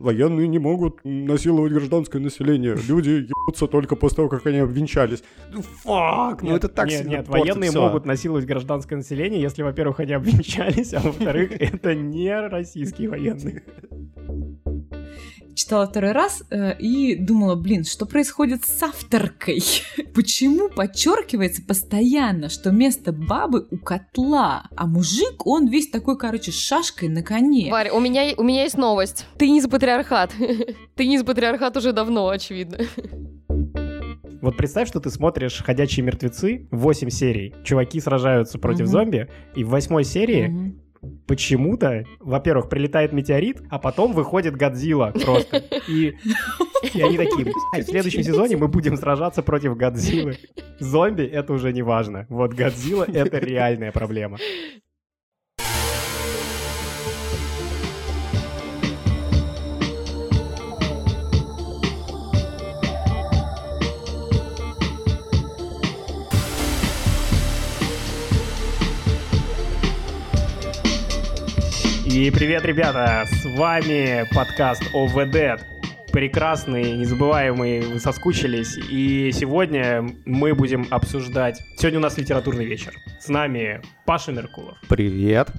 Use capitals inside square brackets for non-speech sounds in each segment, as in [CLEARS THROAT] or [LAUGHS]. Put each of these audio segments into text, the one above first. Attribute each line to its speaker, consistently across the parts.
Speaker 1: военные не могут насиловать гражданское население, люди ебутся только после того, как они обвенчались. Ну, фак, ну это так
Speaker 2: Нет,
Speaker 1: сильно
Speaker 2: нет, военные могут насиловать гражданское население, если, во-первых, они [LAUGHS] обвенчались, а во-вторых, это не российские военные.
Speaker 3: Читала второй раз э, и думала, блин, что происходит с авторкой? [LAUGHS] Почему подчеркивается постоянно, что место бабы у котла, а мужик, он весь такой, короче, с шашкой на коне?
Speaker 4: Варя, у меня, у меня есть новость. Ты не за патриархат. [LAUGHS] Ты не за патриархат уже давно, очевидно.
Speaker 2: Вот представь, что ты смотришь «Ходячие мертвецы», 8 серий, чуваки сражаются против
Speaker 3: Мгм.
Speaker 2: зомби, и в восьмой серии
Speaker 3: Мгм.
Speaker 2: Почему-то, во-первых, прилетает метеорит, а потом выходит Годзилла просто. И, и они такие, «Ай, в следующем сезоне мы будем сражаться против Годзиллы. Зомби — это уже не важно. Вот Годзилла — это реальная проблема. И привет, ребята! С вами подкаст ОВД. Прекрасный, незабываемый, вы соскучились. И сегодня мы будем обсуждать... Сегодня у нас литературный вечер. С нами Паша Меркулов,
Speaker 1: Привет.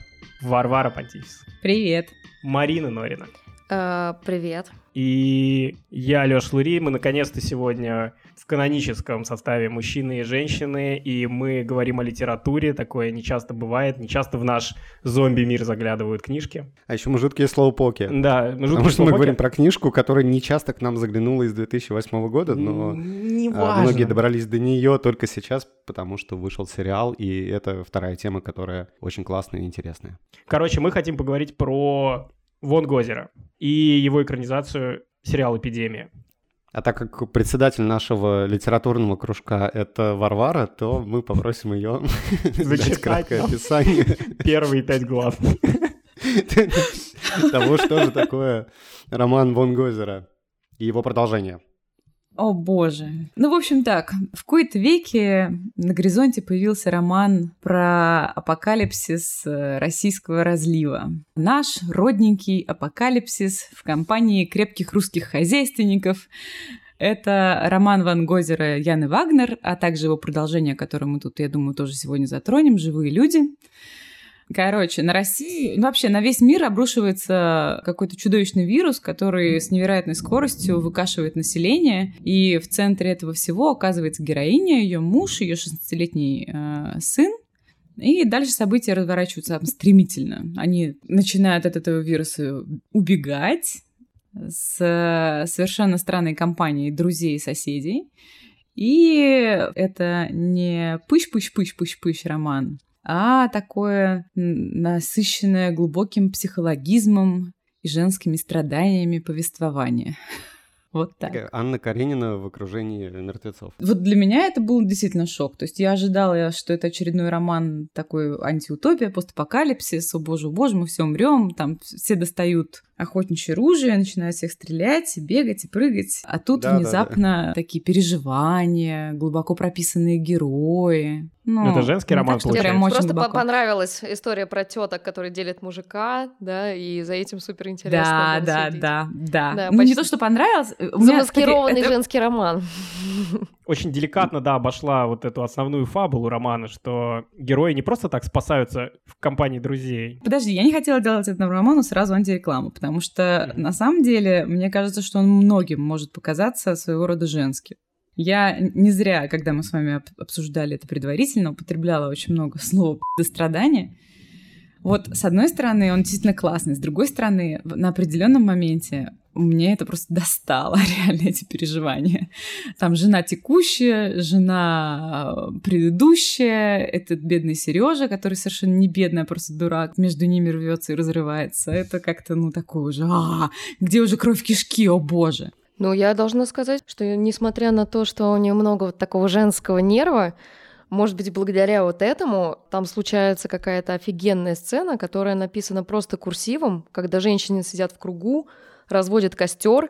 Speaker 2: Варвара Пантифис,
Speaker 3: Привет.
Speaker 2: Марина Норина.
Speaker 4: Э, Привет.
Speaker 2: И я, Лёш Лури, мы наконец-то сегодня в каноническом составе мужчины и женщины, и мы говорим о литературе, такое не часто бывает, не часто в наш зомби-мир заглядывают книжки.
Speaker 1: А еще мы жуткие слоупоки.
Speaker 2: Да, мы жуткие
Speaker 1: Потому что мы говорим про книжку, которая не часто к нам заглянула из 2008 года, но а, многие добрались до нее только сейчас, потому что вышел сериал, и это вторая тема, которая очень классная и интересная.
Speaker 2: Короче, мы хотим поговорить про Вон Гозера и его экранизацию сериала «Эпидемия».
Speaker 1: А так как председатель нашего литературного кружка — это Варвара, то мы попросим ее [LAUGHS] дать
Speaker 2: Зачитать
Speaker 1: краткое описание [LAUGHS]
Speaker 2: Первые пять глав. [LAUGHS]
Speaker 1: того, что же такое роман Вон Гозера и его продолжение.
Speaker 3: О боже. Ну, в общем так, в кои-то веке на горизонте появился роман про апокалипсис э, российского разлива. Наш родненький апокалипсис в компании крепких русских хозяйственников. Это роман Ван Гозера Яны Вагнер, а также его продолжение, которое мы тут, я думаю, тоже сегодня затронем, «Живые люди». Короче, на России, ну, вообще на весь мир обрушивается какой-то чудовищный вирус, который с невероятной скоростью выкашивает население. И в центре этого всего оказывается героиня, ее муж, ее 16-летний э, сын. И дальше события разворачиваются стремительно. Они начинают от этого вируса убегать с э, совершенно странной компанией друзей и соседей. И это не пыщ-пыщ-пыщ-пыщ-пыщ роман, а такое насыщенное глубоким психологизмом и женскими страданиями повествование. [LAUGHS] Вот так.
Speaker 1: Такая Анна Каренина в окружении мертвецов.
Speaker 3: Вот для меня это был действительно шок. То есть я ожидала, что это очередной роман такой антиутопия, постапокалипсис, о боже, о боже, мы все умрем, там все достают охотничье оружие, начинают всех стрелять, бегать и прыгать. А тут
Speaker 1: Да-да-да.
Speaker 3: внезапно такие переживания, глубоко прописанные герои. Ну,
Speaker 2: Это женский
Speaker 3: не
Speaker 2: роман,
Speaker 3: так,
Speaker 2: получается?
Speaker 3: прям очень
Speaker 4: Просто
Speaker 3: глубоко.
Speaker 4: понравилась история про теток, которые делят мужика, да, и за этим супер интересно.
Speaker 3: Да, да, да, да.
Speaker 4: Да,
Speaker 3: ну, не
Speaker 4: почти.
Speaker 3: то, что понравилось. у меня, кстати,
Speaker 4: Замаскированный
Speaker 3: это-
Speaker 4: женский роман.
Speaker 2: Очень деликатно, да, обошла вот эту основную фабулу романа, что герои не просто так спасаются в компании друзей.
Speaker 3: Подожди, я не хотела делать этому роману сразу антирекламу, потому что
Speaker 2: Мгм.
Speaker 3: на самом деле мне кажется, что он многим может показаться своего рода женским. Я не зря, когда мы с вами об- обсуждали это предварительно, употребляла очень много слова [LAUGHS] «страдания». Вот, с одной стороны, он действительно классный, с другой стороны, на определенном моменте мне это просто [LAUGHS] достало, реально, эти переживания. Там жена текущая, жена э, предыдущая, этот бедный Сережа, который совершенно не бедный, а просто дурак, между ними рвется и разрывается. Это как-то, ну, такое уже, «А, где уже кровь кишки, о боже.
Speaker 4: Ну, я должна сказать, что несмотря на то, что у нее много вот такого женского нерва, может быть, благодаря вот этому там случается какая-то офигенная сцена, которая написана просто курсивом, когда женщины сидят в кругу, разводят костер,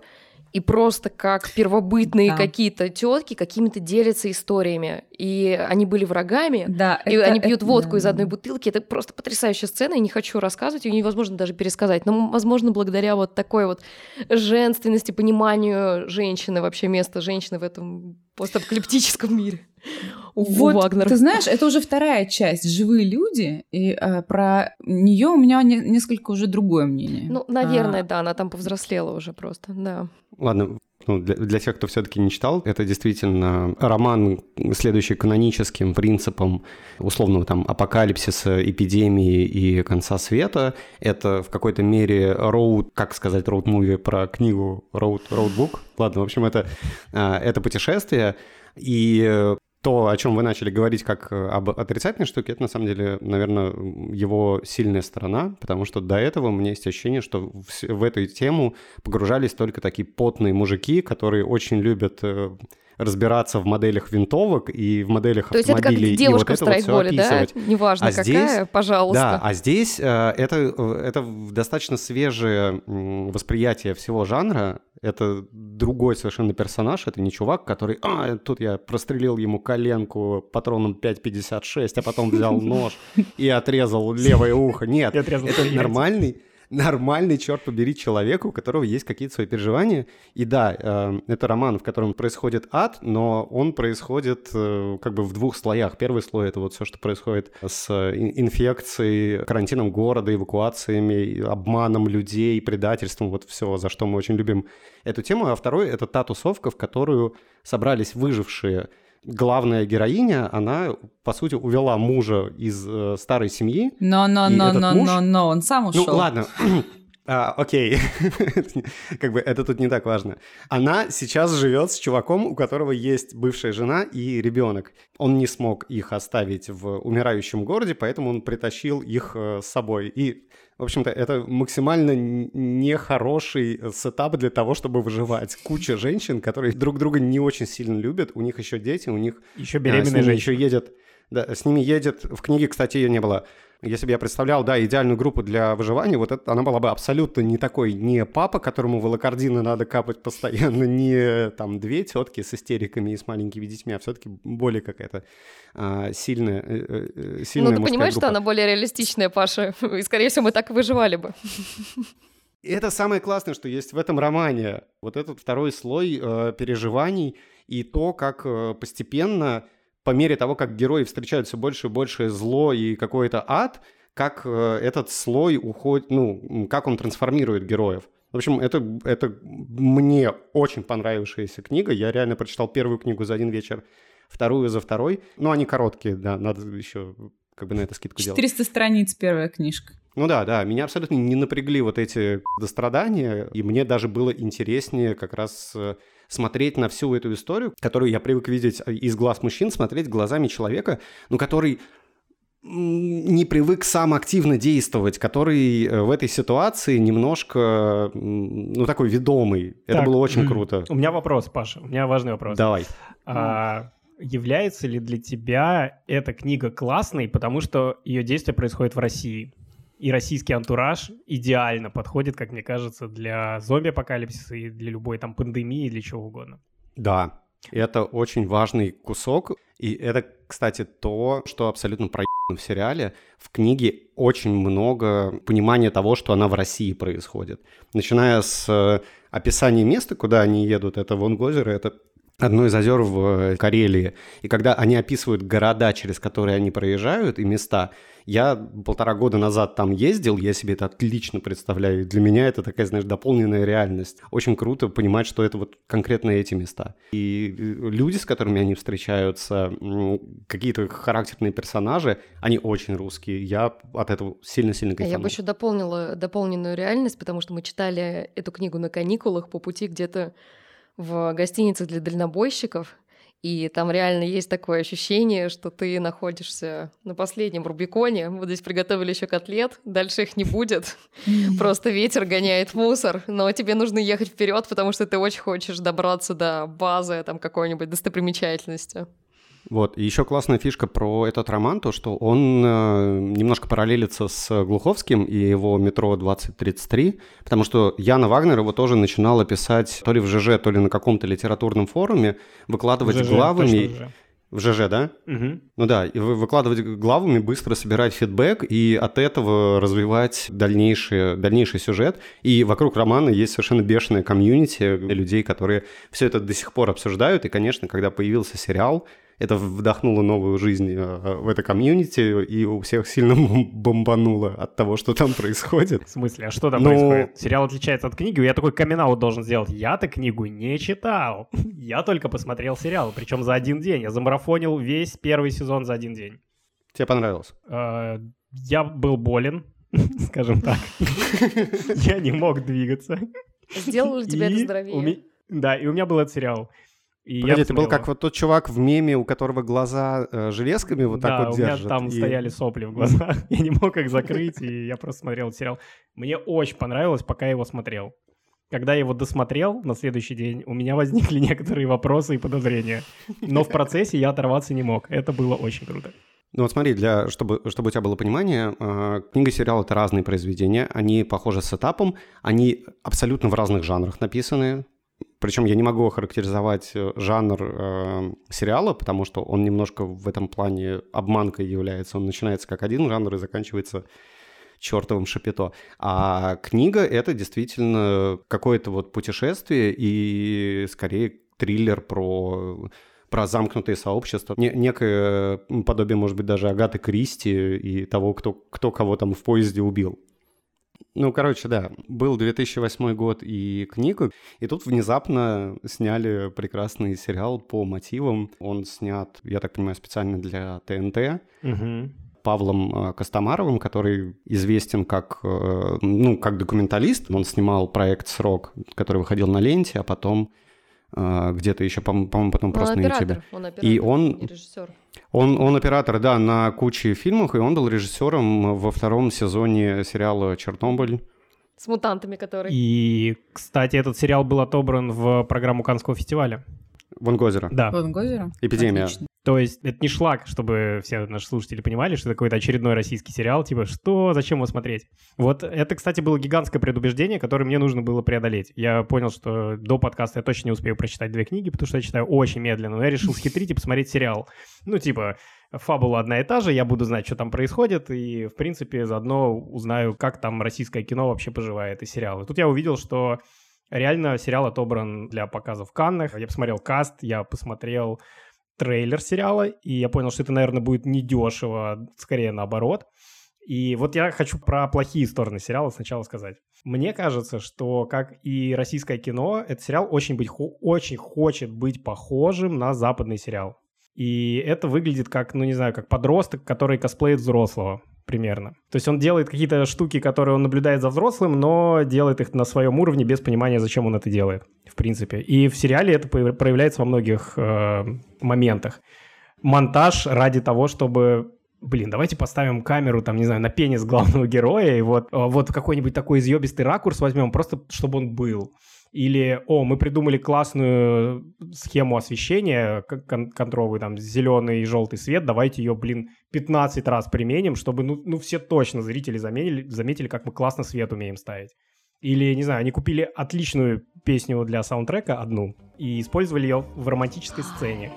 Speaker 4: и просто как первобытные
Speaker 3: Да.
Speaker 4: какие-то тетки какими-то делятся историями. И они были врагами,
Speaker 3: Да,
Speaker 4: и
Speaker 3: это-
Speaker 4: они пьют
Speaker 3: это-
Speaker 4: водку
Speaker 3: да,
Speaker 4: из одной бутылки. Это просто потрясающая сцена, и не хочу рассказывать, ее невозможно даже пересказать. Но, возможно, благодаря вот такой вот женственности, пониманию женщины, вообще места женщины в этом постапокалиптическом мире. У, у
Speaker 3: Вот,
Speaker 4: Вагнера.
Speaker 3: ты знаешь, это уже вторая часть «Живые люди», и э, про нее у меня не- несколько уже другое мнение.
Speaker 4: Ну, наверное,
Speaker 3: А,
Speaker 4: да, она там повзрослела уже просто, да.
Speaker 1: Ладно, ну, для, для тех, кто все-таки не читал, это действительно роман, следующий каноническим принципам условного там апокалипсиса, эпидемии и конца света. Это в какой-то мере роуд, как сказать, роуд-муви про книгу роуд, роудбук. Ладно, в общем, это, а, это путешествие. И э, то, о чем вы начали говорить как э, об отрицательной штуке, это на самом деле, наверное, его сильная сторона, потому что до этого у меня есть ощущение, что в, в эту тему погружались только такие потные мужики, которые очень любят э, разбираться в моделях винтовок и в моделях
Speaker 4: То есть это как
Speaker 1: автомобилей. и
Speaker 4: девушка
Speaker 1: вот
Speaker 4: в
Speaker 1: это вот
Speaker 4: страйкболе, да? Неважно
Speaker 1: А
Speaker 4: какая,
Speaker 1: здесь-
Speaker 4: пожалуйста.
Speaker 1: Да, а здесь э, это, э, это достаточно свежее восприятие всего жанра. Это другой совершенно персонаж. Это не чувак, который, а, тут я прострелил ему коленку патроном 5.56, а потом взял [LAUGHS] нож и отрезал левое ухо. Нет, это нормальный, нормальный, черт побери, человек, у которого есть какие-то свои переживания. И да, э, это роман, в котором происходит ад, но он происходит э, как бы в двух слоях. Первый слой — это вот все, что происходит с ин- инфекцией, карантином города, эвакуациями, обманом людей, предательством, вот все, за что мы очень любим эту тему. А второй — это та тусовка, в которую собрались выжившие главная героиня, она, по сути, увела мужа из э, старой семьи,
Speaker 3: Но, но, но, но,
Speaker 1: муж-
Speaker 3: но, но, он сам ушел.
Speaker 1: ну, ладно. [CLEARS THROAT] А, окей, [LAUGHS] как бы это тут не так важно. Она сейчас живет с чуваком, у которого есть бывшая жена и ребенок. Он не смог их оставить в умирающем городе, поэтому он притащил их э, с собой. И, в общем-то, это максимально нехороший сетап для того, чтобы выживать. Куча женщин, которые друг друга не очень сильно любят, у них еще дети, у них
Speaker 2: Еще
Speaker 1: а, с
Speaker 2: беременная
Speaker 1: ними
Speaker 2: женщина.
Speaker 1: еще едет. Да, с ними едет. В книге, кстати, ее не было. Если бы я представлял, да, идеальную группу для выживания, вот это, она была бы абсолютно не такой, не папа, которому волокордины надо капать постоянно, не там две тетки с истериками и с маленькими детьми, а все-таки более какая-то а, сильная, э, э,
Speaker 4: Ну,
Speaker 1: сильная
Speaker 4: ты
Speaker 1: мужская
Speaker 4: понимаешь, что
Speaker 1: группа.
Speaker 4: она более реалистичная, Паша? [LAUGHS] И, скорее всего, мы так и выживали бы.
Speaker 1: И это самое классное, что есть в этом романе. Вот этот второй слой э, переживаний и то, как э, постепенно, по мере того, как герои встречают все больше и больше зло и какой-то ад, как э, этот слой уходит, ну, как он трансформирует героев. В общем, это, это мне очень понравившаяся книга. Я реально прочитал первую книгу за один вечер, вторую за второй. Ну, они короткие, да, надо еще как бы на это скидку делать.
Speaker 3: 400 страниц первая книжка.
Speaker 1: Ну да, да, меня абсолютно не напрягли вот эти дострадания, и мне даже было интереснее как раз э, смотреть на всю эту историю, которую я привык видеть э, из глаз мужчин, смотреть глазами человека, ну, который не привык сам активно действовать, который э, в этой ситуации немножко, ну, такой ведомый. Это
Speaker 2: Так,
Speaker 1: было очень круто.
Speaker 2: У меня вопрос, Паша, у меня важный вопрос.
Speaker 1: Давай.
Speaker 2: А, является ли для тебя эта книга классной, потому что ее действие происходит в России? И российский антураж идеально подходит, как мне кажется, для зомби-апокалипсиса и для любой там пандемии или чего угодно.
Speaker 1: Да, это очень важный кусок. И это, кстати, то, что абсолютно проебано в сериале. В книге очень много понимания того, что она в России происходит. Начиная с э, описания места, куда они едут, это Вонгозеро, это одно из озер в э, Карелии. И когда они описывают города, через которые они проезжают, и места, я полтора года назад там ездил, я себе это отлично представляю. И Для меня это такая, знаешь, дополненная реальность. Очень круто понимать, что это вот конкретно эти места. И э, люди, с которыми они встречаются, какие-то характерные персонажи, они очень русские. Я от этого сильно-сильно
Speaker 4: А Я
Speaker 1: кайфанул.
Speaker 4: бы еще дополнила дополненную реальность, потому что мы читали эту книгу на каникулах по пути где-то в гостинице для дальнобойщиков. И там реально есть такое ощущение, что ты находишься на последнем Рубиконе. Вот здесь приготовили еще котлет, дальше их не будет. Просто ветер гоняет мусор, но тебе нужно ехать вперед, потому что ты очень хочешь добраться до базы там какой-нибудь достопримечательности.
Speaker 1: Вот. И еще классная фишка про этот роман, то, что он э, немножко параллелится с Глуховским и его «Метро 2033», потому что Яна Вагнер его тоже начинала писать то ли в ЖЖ, то ли на каком-то литературном форуме, выкладывать
Speaker 2: ЖЖ,
Speaker 1: главами. В ЖЖ, да?
Speaker 2: Мгм.
Speaker 1: Ну да, и вы- выкладывать главами, быстро собирать фидбэк и от этого развивать дальнейший, дальнейший сюжет. И вокруг романа есть совершенно бешеная комьюнити людей, которые все это до сих пор обсуждают. И, конечно, когда появился сериал, это вдохнуло новую жизнь э, в это комьюнити, и у всех сильно бом- бомбануло от того, что там происходит.
Speaker 2: В смысле, а что там
Speaker 1: Ну-
Speaker 2: происходит? Сериал отличается от книги, я такой камин должен сделать. Я-то книгу не читал. [LAUGHS] Я только посмотрел сериал, причем за один день. Я замарафонил весь первый сезон за один день.
Speaker 1: Тебе понравилось?
Speaker 2: Э, Я был болен, [LAUGHS] скажем так. [LAUGHS] Я не мог двигаться.
Speaker 4: Сделал ли тебя это здоровее?
Speaker 2: Да, и у меня был этот сериал. И я
Speaker 1: Погоди, ты был как вот тот чувак в меме, у которого глаза э, железками вот
Speaker 2: да,
Speaker 1: так вот
Speaker 2: у меня
Speaker 1: держат.
Speaker 2: там
Speaker 1: и-
Speaker 2: стояли сопли в глазах. [LAUGHS] Я не мог их закрыть, и я просто смотрел сериал. Мне очень понравилось, пока я его смотрел. Когда я его досмотрел на следующий день, у меня возникли [LAUGHS] некоторые вопросы и подозрения. Но в процессе я оторваться не мог. Это было очень круто.
Speaker 1: Ну вот смотри, для, чтобы, чтобы у тебя было понимание, э, книга и сериал — это разные произведения, они похожи с этапом, они абсолютно в разных жанрах написаны, причем я не могу охарактеризовать э, жанр э, сериала, потому что он немножко в этом плане обманкой является, он начинается как один жанр и заканчивается чертовым шапито. А книга — это действительно какое-то вот путешествие и скорее триллер про про замкнутые сообщества, не, некое подобие, может быть, даже Агаты Кристи и того, кто, кто кого там в поезде убил. Ну, короче, да, был 2008 год и книга, и тут внезапно сняли прекрасный сериал по мотивам. Он снят, я так понимаю, специально для ТНТ.
Speaker 2: Мгм.
Speaker 1: Павлом э, Костомаровым, который известен как, э, ну, как документалист. Он снимал проект «Срок», который выходил на ленте, а потом э, где-то еще, по- по-моему, потом
Speaker 4: Он
Speaker 1: просто на
Speaker 4: оператор,
Speaker 1: YouTube.
Speaker 4: он оператор,
Speaker 1: И он-
Speaker 4: не режиссер.
Speaker 1: Он, он оператор, да, на куче фильмов, и он был режиссером во втором сезоне сериала «Чернобыль».
Speaker 4: С мутантами, которые...
Speaker 2: И, кстати, этот сериал был отобран в программу Канского фестиваля.
Speaker 1: Вон Гозера.
Speaker 2: Да.
Speaker 3: Ван Гозера?
Speaker 1: Эпидемия.
Speaker 3: Отлично.
Speaker 2: То есть это не шлак, чтобы все наши слушатели понимали, что это какой-то очередной российский сериал, типа, что, зачем его смотреть? Вот это, кстати, было гигантское предубеждение, которое мне нужно было преодолеть. Я понял, что до подкаста я точно не успею прочитать две книги, потому что я читаю очень медленно, но я решил схитрить и посмотреть сериал. Ну, типа, фабула одна и та же, я буду знать, что там происходит, и, в принципе, заодно узнаю, как там российское кино вообще поживает, и сериалы. Тут я увидел, что реально сериал отобран для показа в Каннах. Я посмотрел каст, я посмотрел трейлер сериала, и я понял, что это, наверное, будет недешево, скорее наоборот. И вот я хочу про плохие стороны сериала сначала сказать. Мне кажется, что, как и российское кино, этот сериал очень, быть, очень хочет быть похожим на западный сериал. И это выглядит как, ну не знаю, как подросток, который косплеит взрослого примерно. То есть он делает какие-то штуки, которые он наблюдает за взрослым, но делает их на своем уровне без понимания, зачем он это делает, в принципе. И в сериале это проявляется во многих э, моментах. Монтаж ради того, чтобы Блин, давайте поставим камеру, там, не знаю, на пенис главного героя, и вот, э, вот какой-нибудь такой изъебистый ракурс возьмем, просто чтобы он был. Или, о, мы придумали классную схему освещения кон- контровую, там, зеленый и желтый свет, давайте ее, блин, 15 раз применим, чтобы, ну, ну все точно зрители заметили, заметили, как мы классно свет умеем ставить. Или, не знаю, они купили отличную песню для саундтрека, одну, и использовали ее в романтической сцене.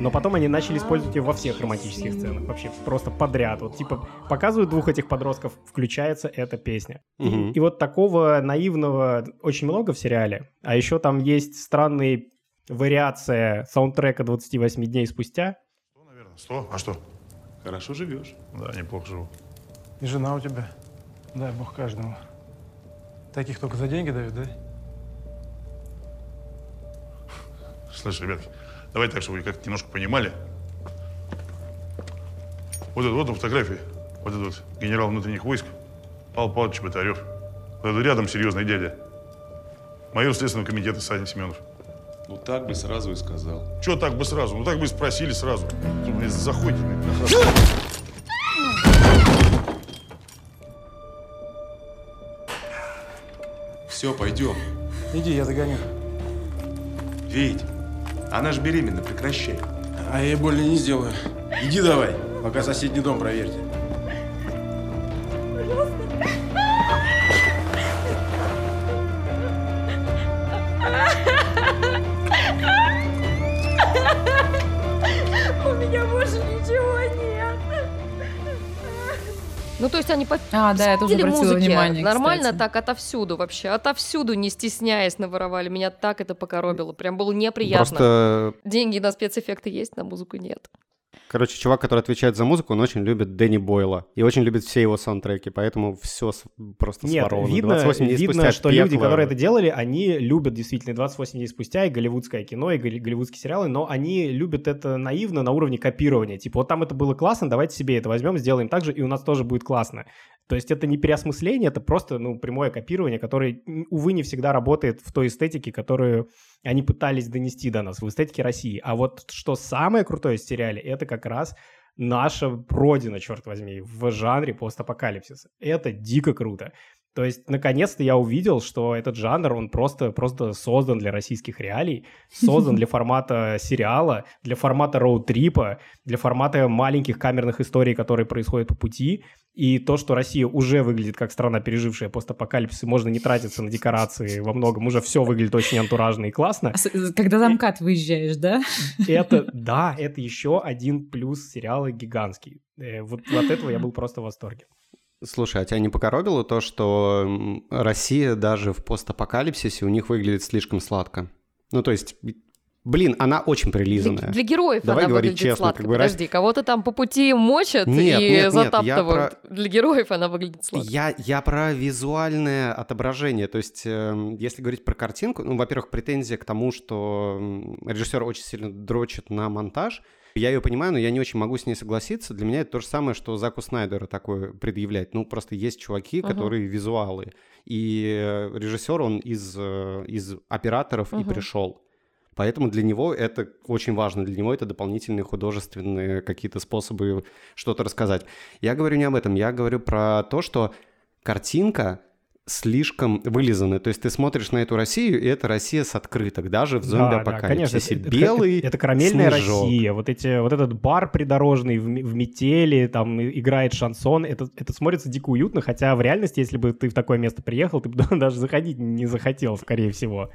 Speaker 2: Но потом они начали использовать ее во всех романтических сценах, вообще просто подряд. Вот типа показывают двух этих подростков, включается эта песня. И,
Speaker 1: Мгм.
Speaker 2: и вот такого наивного очень много в сериале. А еще там есть странные вариация саундтрека 28 дней спустя.
Speaker 5: Сто, наверное. Сто? А что? Хорошо живешь. Да, неплохо живу.
Speaker 6: И жена у тебя. Дай бог каждому. Таких только за деньги дают, да?
Speaker 5: Слышь, ребятки, давайте так, чтобы вы как немножко понимали. Вот это вот на фотографии, вот этот вот генерал внутренних войск, Павел Павлович Батарев. Вот это рядом серьезный дядя. Майор Следственного комитета Саня Семенов.
Speaker 7: Ну так бы сразу и сказал.
Speaker 5: Чего так бы сразу? Ну так бы и спросили сразу. Тут, блин, заходите. как раз.
Speaker 7: Все, пойдем.
Speaker 6: Иди, я догоню.
Speaker 7: Вить, она же беременна, прекращай.
Speaker 8: А я ей больно не сделаю. Иди давай, пока соседний дом проверьте.
Speaker 4: Ну, то есть они по
Speaker 3: А, да, я тоже
Speaker 4: музыки
Speaker 3: внимание,
Speaker 4: Нормально
Speaker 3: кстати.
Speaker 4: так отовсюду вообще. Отовсюду, не стесняясь, наворовали. Меня так это покоробило. Прям было неприятно.
Speaker 1: Просто,
Speaker 4: Деньги на спецэффекты есть, на музыку нет.
Speaker 1: Короче, чувак, который отвечает за музыку, он очень любит Дэнни Бойла. И очень любит все его саундтреки, поэтому все просто
Speaker 2: Нет,
Speaker 1: своровано.
Speaker 2: видно,
Speaker 1: 28 дней
Speaker 2: видно
Speaker 1: спустя
Speaker 2: что люди,
Speaker 1: пекло.
Speaker 2: которые это делали, они любят действительно 28 дней спустя и голливудское кино, и голли- голливудские сериалы, но они любят это наивно на уровне копирования. Типа, вот там это было классно, давайте себе это возьмем, сделаем так же, и у нас тоже будет классно. То есть это не переосмысление, это просто ну, прямое копирование, которое, увы, не всегда работает в той эстетике, которую они пытались донести до нас, в эстетике России. А вот что самое крутое в сериале, это как раз наша родина, черт возьми, в жанре постапокалипсиса. Это дико круто. То есть, наконец-то я увидел, что этот жанр, он просто, просто создан для российских реалий, создан [LAUGHS] для формата сериала, для формата роуд-трипа, для формата маленьких камерных историй, которые происходят по пути. И то, что Россия уже выглядит как страна, пережившая постапокалипсис, и можно не тратиться на декорации во многом, уже все выглядит очень антуражно и классно.
Speaker 3: А с- Когда за МКАД выезжаешь, да?
Speaker 2: Это, [LAUGHS] да, это еще один плюс сериала гигантский. Э, Вот от этого я был просто в восторге.
Speaker 1: Слушай, а тебя не покоробило то, что Россия даже в постапокалипсисе у них выглядит слишком сладко? Ну, то есть, блин, она очень
Speaker 4: Для,
Speaker 1: прилизанная.
Speaker 4: для героев
Speaker 1: Давай
Speaker 4: она
Speaker 1: говорить
Speaker 4: выглядит
Speaker 1: честно,
Speaker 4: сладко.
Speaker 1: как бы раз-
Speaker 4: Подожди, кого-то там по пути мочат
Speaker 1: Нет,
Speaker 4: и
Speaker 1: нет, нет, я
Speaker 4: затаптывают. Для героев она выглядит сладко.
Speaker 1: Я, я про визуальное отображение. То есть, эм, если говорить про картинку, ну, во-первых, претензия к тому, что режиссер очень сильно дрочит на монтаж. Я ее понимаю, но я не очень могу с ней согласиться. Для меня это то же самое, что Заку Снайдеру такое предъявлять. Ну, просто есть чуваки,
Speaker 4: Мгм.
Speaker 1: которые визуалы. И режиссер, он из, э, из операторов и
Speaker 4: Мгм.
Speaker 1: пришел. Поэтому для него это очень важно. Для него это дополнительные художественные какие-то способы что-то рассказать. Я говорю не об этом. Я говорю про то, что картинка слишком вылизанная. То есть ты смотришь на эту Россию, и это Россия с открыток, даже в
Speaker 2: Да, да,
Speaker 1: зомби-апокалипсисе.
Speaker 2: конечно,
Speaker 1: Белый
Speaker 2: Это, это карамельная
Speaker 1: снежок.
Speaker 2: Россия. Вот, эти, вот этот бар придорожный в, в метели, там играет шансон. Это, это смотрится дико уютно, хотя в реальности, если бы ты в такое место приехал, ты бы [LAUGHS] даже заходить не захотел, скорее всего.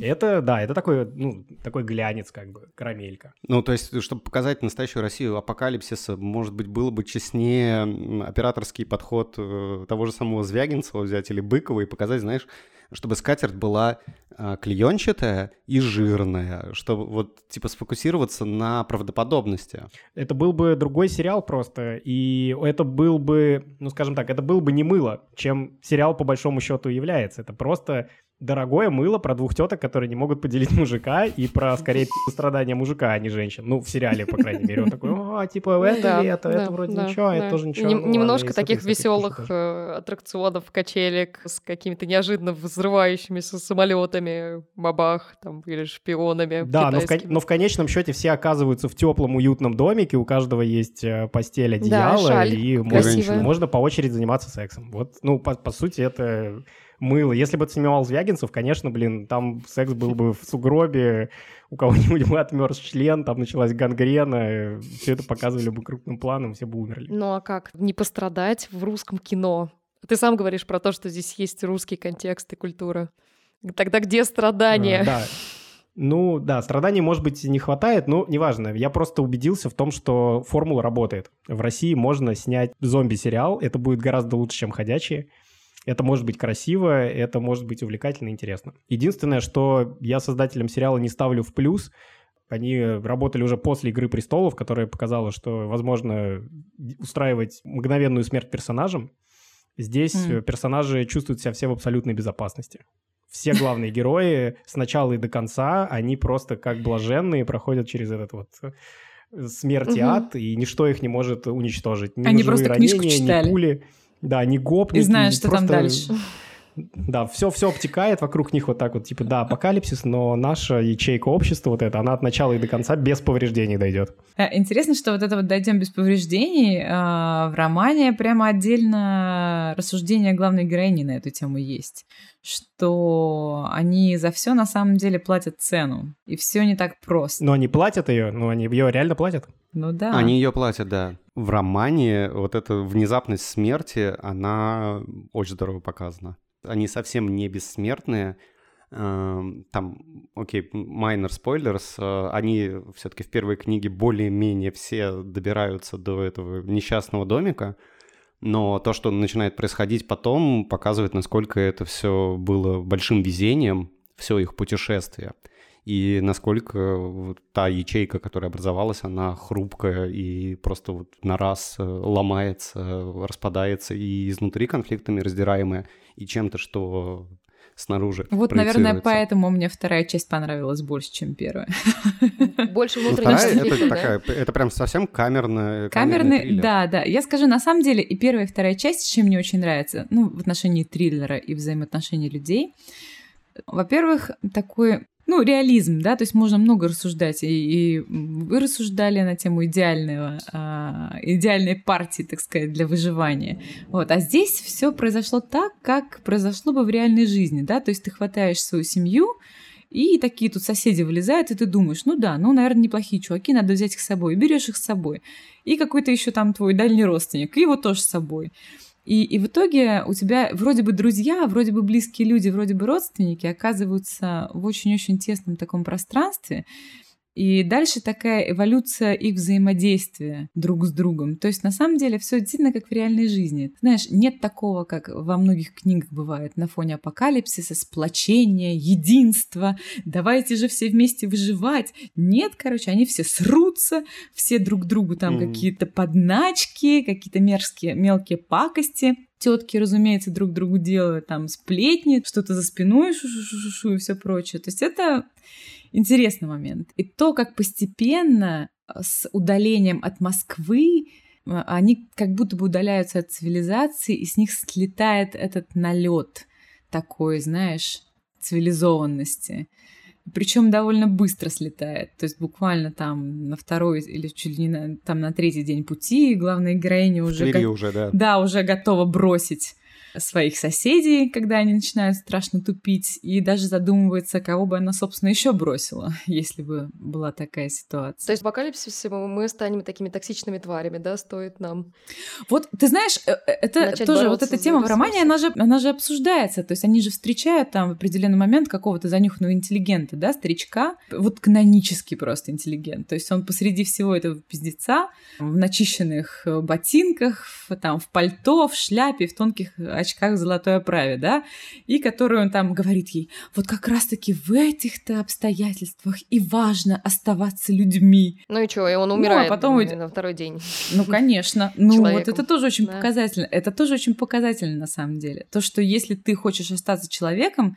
Speaker 2: Это, да, это такой, ну, такой глянец, как бы, карамелька.
Speaker 1: Ну, то есть, чтобы показать настоящую Россию апокалипсиса, может быть, было бы честнее операторский подход э, того же самого Звягинцева взять или Быкова и показать, знаешь, чтобы скатерть была а, клеенчатая и жирная, чтобы вот, типа, сфокусироваться на правдоподобности.
Speaker 2: Это был бы другой сериал просто, и это был бы, ну, скажем так, это был бы не мыло, чем сериал по большому счету является. Это просто дорогое мыло про двух теток, которые не могут поделить [LAUGHS] мужика, и про, скорее, [LAUGHS] страдания мужика, а не женщин. Ну, в сериале, по крайней мере. Он такой, а, [LAUGHS] типа, это ли это, вроде ничего, а это тоже ничего. Ну,
Speaker 4: немножко таких веселых
Speaker 2: тоже.
Speaker 4: аттракционов, качелек с какими-то неожиданно взрывающимися самолетами, бабах, там, или шпионами
Speaker 2: Да, но в, конечном счете все оказываются в теплом, уютном домике, у каждого есть э, постель, одеяло, и можно, по очереди заниматься сексом. Вот, ну, по сути, это мыло. Если бы это снимал Звягинцев, конечно, блин, там секс был бы в сугробе, у кого-нибудь бы отмерз член, там началась гангрена, все это показывали бы крупным планом, все бы умерли.
Speaker 4: Ну а как не пострадать в русском кино? Ты сам говоришь про то, что здесь есть русский контекст и культура. Тогда где страдания?
Speaker 2: А, Да. Ну, да, страданий, может быть, не хватает, но неважно. Я просто убедился в том, что формула работает. В России можно снять зомби-сериал, это будет гораздо лучше, чем «Ходячие». Это может быть красиво, это может быть увлекательно и интересно. Единственное, что я создателям сериала не ставлю в плюс, они работали уже после «Игры престолов», которая показала, что возможно устраивать мгновенную смерть персонажам. Здесь э, персонажи чувствуют себя все в абсолютной безопасности. Все главные герои с начала и до конца, они просто как блаженные проходят через этот вот э, смерть и ад, и ничто их не может уничтожить. Ни
Speaker 3: Они просто книжку читали.
Speaker 2: Ни пули. Да, ни гопники.
Speaker 3: И знаешь, что там
Speaker 2: просто-
Speaker 3: дальше.
Speaker 2: Да, все, все обтекает вокруг них вот так вот, типа, да, апокалипсис, но наша ячейка общества вот эта, она от начала и до конца без повреждений дойдет.
Speaker 3: Э, интересно, что вот это вот «дойдем без повреждений» а, в романе прямо отдельно рассуждение главной героини на эту тему есть, что они за все на самом деле платят цену, и все не так просто.
Speaker 2: Но они платят ее, но они ее реально платят.
Speaker 3: Ну да.
Speaker 1: Они ее платят, да. В романе вот эта внезапность смерти, она очень здорово показана. Они совсем не бессмертные. Эм, там, окей, minor spoilers, э, они все-таки в первой книге более-менее все добираются до этого несчастного домика, но то, что начинает происходить потом, показывает, насколько это все было большим везением, все их путешествие и насколько та ячейка, которая образовалась, она хрупкая и просто вот на раз э, ломается, распадается и изнутри конфликтами раздираемая, и чем-то, что снаружи.
Speaker 3: Вот, наверное, поэтому мне вторая часть понравилась больше, чем первая. [LAUGHS]
Speaker 4: Больше внутреннего
Speaker 1: ну, это, такая, это прям совсем камерная.
Speaker 3: Камерный, да, да. Я скажу, на самом деле, и первая, и вторая часть, чем мне очень нравится, ну, в отношении триллера и взаимоотношений людей, во-первых, такой ну, реализм, да, то есть можно много рассуждать, и, и вы рассуждали на тему идеального, а, идеальной партии, так сказать, для выживания. Вот, а здесь все произошло так, как произошло бы в реальной жизни, да, то есть ты хватаешь свою семью, и такие тут соседи вылезают, и ты думаешь, ну да, ну, наверное, неплохие чуваки, надо взять их с собой, берешь их с собой. И какой-то еще там твой дальний родственник, и его тоже с собой. И, и в итоге у тебя вроде бы друзья, вроде бы близкие люди, вроде бы родственники оказываются в очень-очень тесном таком пространстве, и дальше такая эволюция их взаимодействия друг с другом. То есть на самом деле все действительно как в реальной жизни. Знаешь, нет такого, как во многих книгах бывает на фоне апокалипсиса, сплочения, единства. Давайте же все вместе выживать. Нет, короче, они все срутся, все друг другу там mm. какие-то подначки, какие-то мерзкие мелкие пакости тетки, разумеется, друг другу делают, там сплетни, что-то за спиной, шу-шу-шу-шу и все прочее. То есть это интересный момент. И то, как постепенно э, с удалением от Москвы э, они как будто бы удаляются от цивилизации, и с них слетает этот налет такой, знаешь, цивилизованности. Причем довольно быстро слетает. То есть буквально там на второй или чуть ли не на, там на третий день пути главная героиня уже...
Speaker 1: Го... уже, да.
Speaker 3: Да, уже готова бросить своих соседей, когда они начинают страшно тупить, и даже задумывается, кого бы она, собственно, еще бросила, [LAUGHS] если бы была такая ситуация.
Speaker 4: То есть в апокалипсисе мы станем такими токсичными тварями, да, стоит нам.
Speaker 3: Вот ты знаешь, э, э, это тоже вот эта тема в романе, она же, она же обсуждается. То есть они же встречают там в определенный момент какого-то занюханного интеллигента, да, старичка, вот канонический просто интеллигент. То есть он посреди всего этого пиздеца в начищенных э, ботинках, там в пальто, в шляпе, в тонких очках в золотой оправе, да, и которую он там говорит ей, вот как раз-таки в этих-то обстоятельствах и важно оставаться людьми.
Speaker 4: Ну и что, и он умирает ну, а потом... на второй день. [LAUGHS]
Speaker 3: Ну, конечно. Ну, вот это тоже очень да. показательно. Это тоже очень показательно на самом деле. То, что если ты хочешь остаться человеком,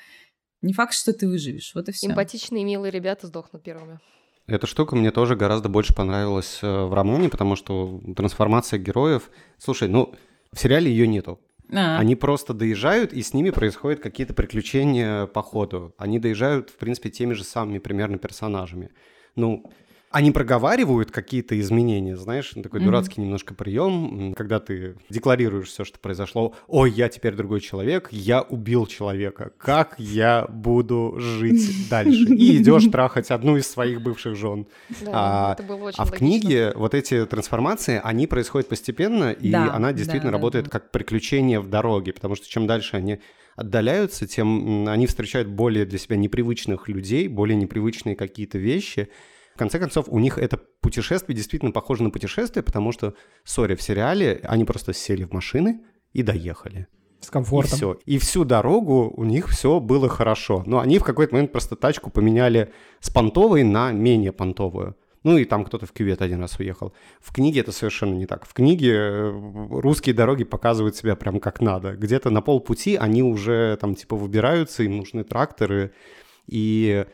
Speaker 3: не факт, что ты выживешь. Вот и все.
Speaker 4: Эмпатичные, милые ребята сдохнут первыми.
Speaker 1: Эта штука мне тоже гораздо больше понравилась э, в романе, потому что трансформация героев... Слушай, ну, в сериале ее нету. А. Они просто доезжают, и с ними происходят какие-то приключения по ходу. Они доезжают, в принципе, теми же самыми примерно персонажами. Ну, они проговаривают какие-то изменения, знаешь, такой mm-hmm. дурацкий немножко прием, когда ты декларируешь все, что произошло. Ой, я теперь другой человек, я убил человека. Как я буду жить [LAUGHS] дальше? И идешь трахать одну из своих бывших жен.
Speaker 4: а,
Speaker 1: а в книге вот эти трансформации, они происходят постепенно, и она действительно работает как приключение в дороге, потому что чем дальше они отдаляются, тем они встречают более для себя непривычных людей, более непривычные какие-то вещи, в конце концов, у них это путешествие действительно похоже на путешествие, потому что, сори, в сериале они просто сели в машины и доехали.
Speaker 2: С комфортом.
Speaker 1: И все. И всю дорогу у них все было хорошо. Но они в какой-то момент просто тачку поменяли с понтовой на менее понтовую. Ну и там кто-то в кювет один раз уехал. В книге это совершенно не так. В книге э, русские дороги показывают себя прям как надо. Где-то на полпути они уже там типа выбираются, им нужны тракторы. И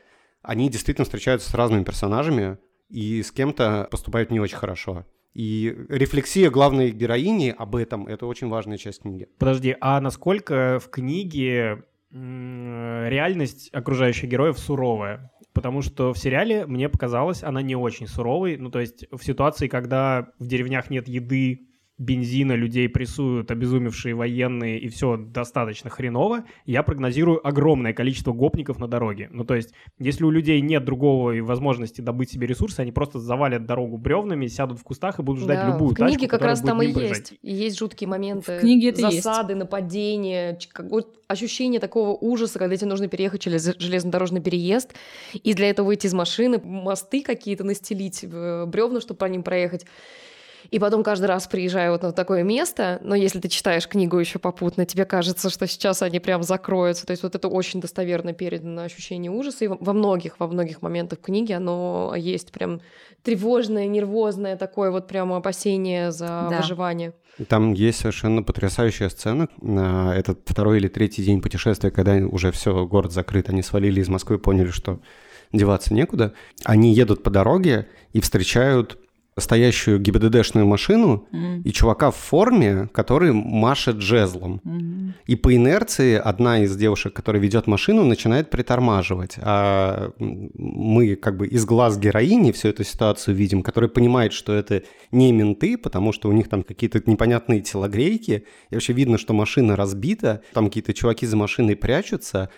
Speaker 1: они действительно встречаются с разными персонажами и с кем-то поступают не очень хорошо. И рефлексия главной героини об этом — это очень важная часть книги.
Speaker 2: Подожди, а насколько в книге реальность окружающих героев суровая? Потому что в сериале, мне показалось, она не очень суровой. Ну, то есть в ситуации, когда в деревнях нет еды, бензина людей прессуют обезумевшие военные, и все достаточно хреново, я прогнозирую огромное количество гопников на дороге. Ну, то есть, если у людей нет другого и возможности добыть себе ресурсы, они просто завалят дорогу бревнами, сядут в кустах и будут ждать
Speaker 4: да,
Speaker 2: любую
Speaker 4: в книге
Speaker 2: тачку,
Speaker 4: как раз там и
Speaker 2: есть.
Speaker 4: И есть жуткие моменты.
Speaker 3: В книге это
Speaker 4: засады, есть. нападения, вот ощущение такого ужаса, когда тебе нужно переехать через железнодорожный переезд, и для этого выйти из машины, мосты какие-то настелить, бревна, чтобы по ним проехать. И потом каждый раз приезжаю вот на такое место, но если ты читаешь книгу еще попутно, тебе кажется, что сейчас они прям закроются. То есть вот это очень достоверно передано ощущение ужаса. И во многих, во многих моментах книги оно есть прям тревожное, нервозное такое вот прямо опасение за да. выживание.
Speaker 1: Там есть совершенно потрясающая сцена. На этот второй или третий день путешествия, когда уже все, город закрыт, они свалили из Москвы и поняли, что деваться некуда. Они едут по дороге и встречают стоящую ГИБДДшную машину mm. и чувака в форме, который машет джезлом. Mm. И по инерции одна из девушек, которая ведет машину, начинает притормаживать. А мы как бы из глаз героини всю эту ситуацию видим, которая понимает, что это не менты, потому что у них там какие-то непонятные телогрейки. И вообще видно, что машина разбита, там какие-то чуваки за машиной прячутся,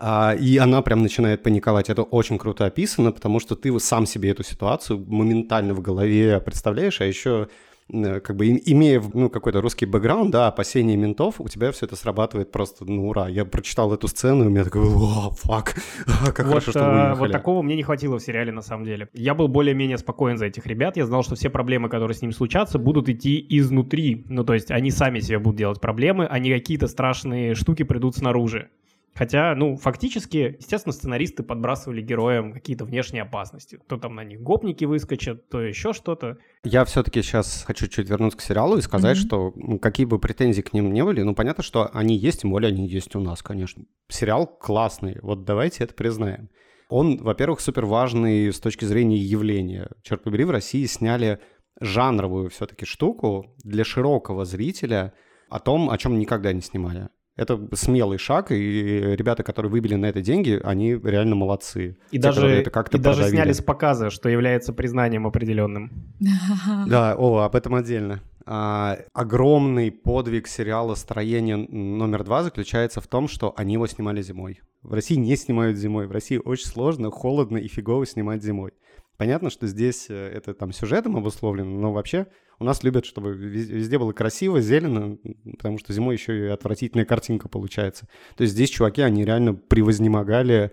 Speaker 1: и она прям начинает паниковать. Это очень круто описано, потому что ты сам себе эту ситуацию моментально в голове представляешь, а еще как бы имея ну, какой-то русский бэкграунд, да, опасения ментов, у тебя все это срабатывает просто, ну, ура. Я прочитал эту сцену, и у меня такой, о, фак, [LAUGHS] как вот, хорошо, что вы
Speaker 2: Вот такого мне не хватило в сериале, на самом деле. Я был более-менее спокоен за этих ребят, я знал, что все проблемы, которые с ним случатся, будут идти изнутри. Ну, то есть они сами себе будут делать проблемы, а не какие-то страшные штуки придут снаружи. Хотя, ну, фактически, естественно, сценаристы подбрасывали героям какие-то внешние опасности. То там на них гопники выскочат, то еще что-то.
Speaker 1: Я все-таки сейчас хочу чуть вернуться к сериалу и сказать, mm-hmm. что какие бы претензии к ним не были, ну, понятно, что они есть, тем более они есть у нас, конечно. Сериал классный, вот давайте это признаем. Он, во-первых, супер важный с точки зрения явления. Черт побери, в России сняли жанровую все-таки штуку для широкого зрителя о том, о чем никогда не снимали. Это смелый шаг, и ребята, которые выбили на это деньги, они реально молодцы.
Speaker 2: И Те, даже, это как-то и даже сняли с показа, что является признанием определенным. [LAUGHS]
Speaker 1: Да, о, об этом отдельно. А, огромный подвиг сериала «Строение номер два» заключается в том, что они его снимали зимой. В России не снимают зимой. В России очень сложно, холодно и фигово снимать зимой. Понятно, что здесь э, это там сюжетом обусловлено, но вообще у нас любят, чтобы везде было красиво, зелено, потому что зимой еще и отвратительная картинка получается. То есть здесь чуваки, они реально превознемогали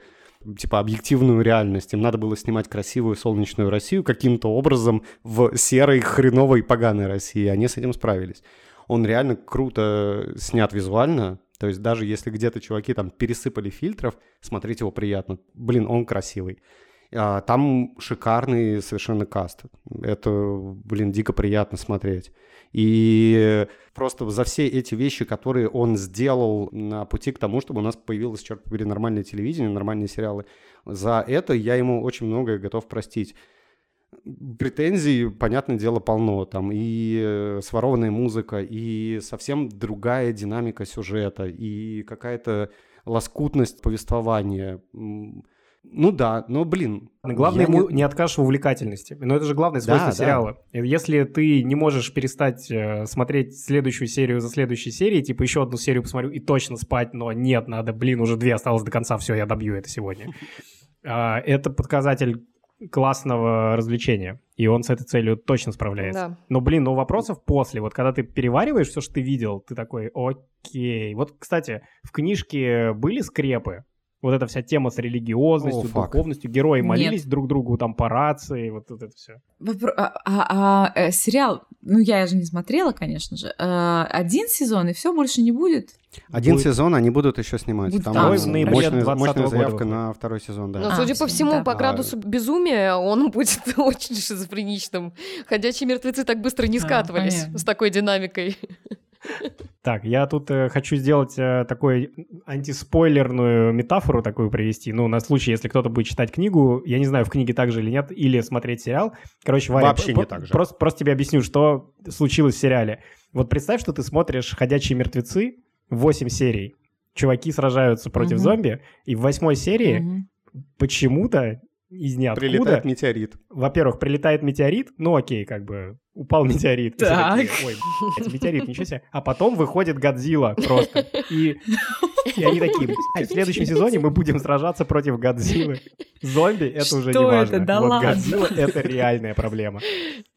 Speaker 1: типа объективную реальность. Им надо было снимать красивую солнечную Россию каким-то образом в серой, хреновой, поганой России. Они с этим справились. Он реально круто снят визуально. То есть даже если где-то чуваки там пересыпали фильтров, смотреть его приятно. Блин, он красивый. А, там шикарный совершенно каст. Это, блин, дико приятно смотреть. И просто за все эти вещи, которые он сделал на пути к тому, чтобы у нас появилось, черт побери, нормальное телевидение, нормальные сериалы, за это я ему очень многое готов простить. Претензий, понятное дело, полно. Там и э, сворованная музыка, и совсем другая динамика сюжета, и какая-то лоскутность повествования ну да, но блин.
Speaker 2: Главное ему не... не откажешь в увлекательности. Но это же главное свойство да, сериала. Да. Если ты не можешь перестать э, смотреть следующую серию за следующей серией, типа еще одну серию посмотрю и точно спать, но нет, надо, блин, уже две осталось до конца, все, я добью это сегодня. [LAUGHS] А, это показатель классного развлечения. И он с этой целью точно справляется. Да. Но, блин, ну вопросов после. Вот когда ты перевариваешь все, что ты видел, ты такой, окей. Вот, кстати, в книжке были скрепы вот эта вся тема с религиозностью, oh, духовностью, герои Нет. молились друг другу там по рации, вот, вот это все.
Speaker 3: Вопро- а, а, а э, сериал, ну я же не смотрела, конечно же, а, один сезон и все больше не будет.
Speaker 1: Один будет. сезон они будут еще снимать. Будет. Там в мощная, мощная заявка на второй сезон, да.
Speaker 4: Но, а, судя по всему, да. по градусу безумия он [LAUGHS] будет очень шизофреничным. Ходячие мертвецы так быстро не а, скатывались а, с такой динамикой.
Speaker 2: Так, я тут э, хочу сделать э, такой антиспойлерную метафору такую привести. Ну, на случай, если кто-то будет читать книгу, я не знаю, в книге так же или нет, или смотреть сериал. Короче, Варя,
Speaker 1: Вообще не так же.
Speaker 2: Просто, просто тебе объясню, что случилось в сериале. Вот представь, что ты смотришь «Ходячие мертвецы», 8 серий. Чуваки сражаются против
Speaker 3: Мгм.
Speaker 2: зомби, и в восьмой серии
Speaker 3: Мгм.
Speaker 2: почему-то из ниоткуда...
Speaker 1: Прилетает метеорит.
Speaker 2: Во-первых, прилетает метеорит, ну окей, как бы упал метеорит.
Speaker 3: Так.
Speaker 2: такие, Ой, блядь, метеорит, ничего себе. А потом выходит Годзилла просто. И, и они такие, «Блядь, в следующем сезоне мы будем сражаться против Годзиллы. Зомби — это уже не важно.
Speaker 3: Да
Speaker 2: вот
Speaker 3: ладно.
Speaker 2: Годзилла — это реальная проблема.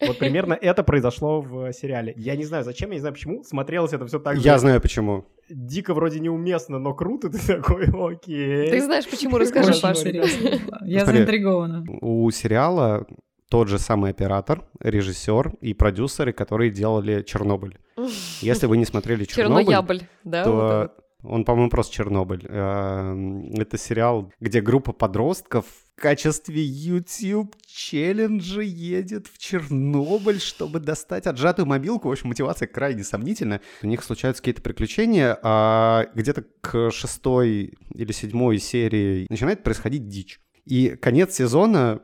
Speaker 2: Вот примерно это произошло в сериале. Я не знаю, зачем, я не знаю почему. Смотрелось это все так же
Speaker 1: Я знаю почему.
Speaker 2: дико вроде неуместно, но круто. Ты такой, окей.
Speaker 4: Ты знаешь, почему? Расскажи, Паша.
Speaker 3: серьезно. Я заинтригована.
Speaker 1: У сериала тот же самый оператор, режиссер и продюсеры, которые делали Чернобыль. [LAUGHS] Если вы не смотрели Чернобыль,
Speaker 4: Черноябль, да? вот
Speaker 1: то он, по-моему, просто Чернобыль. Эм, Это сериал, где группа подростков в качестве YouTube челленджа едет в Чернобыль, чтобы достать отжатую мобилку. В общем, мотивация крайне сомнительная. У них случаются какие-то приключения, а где-то к шестой или седьмой серии начинает происходить дичь. И конец сезона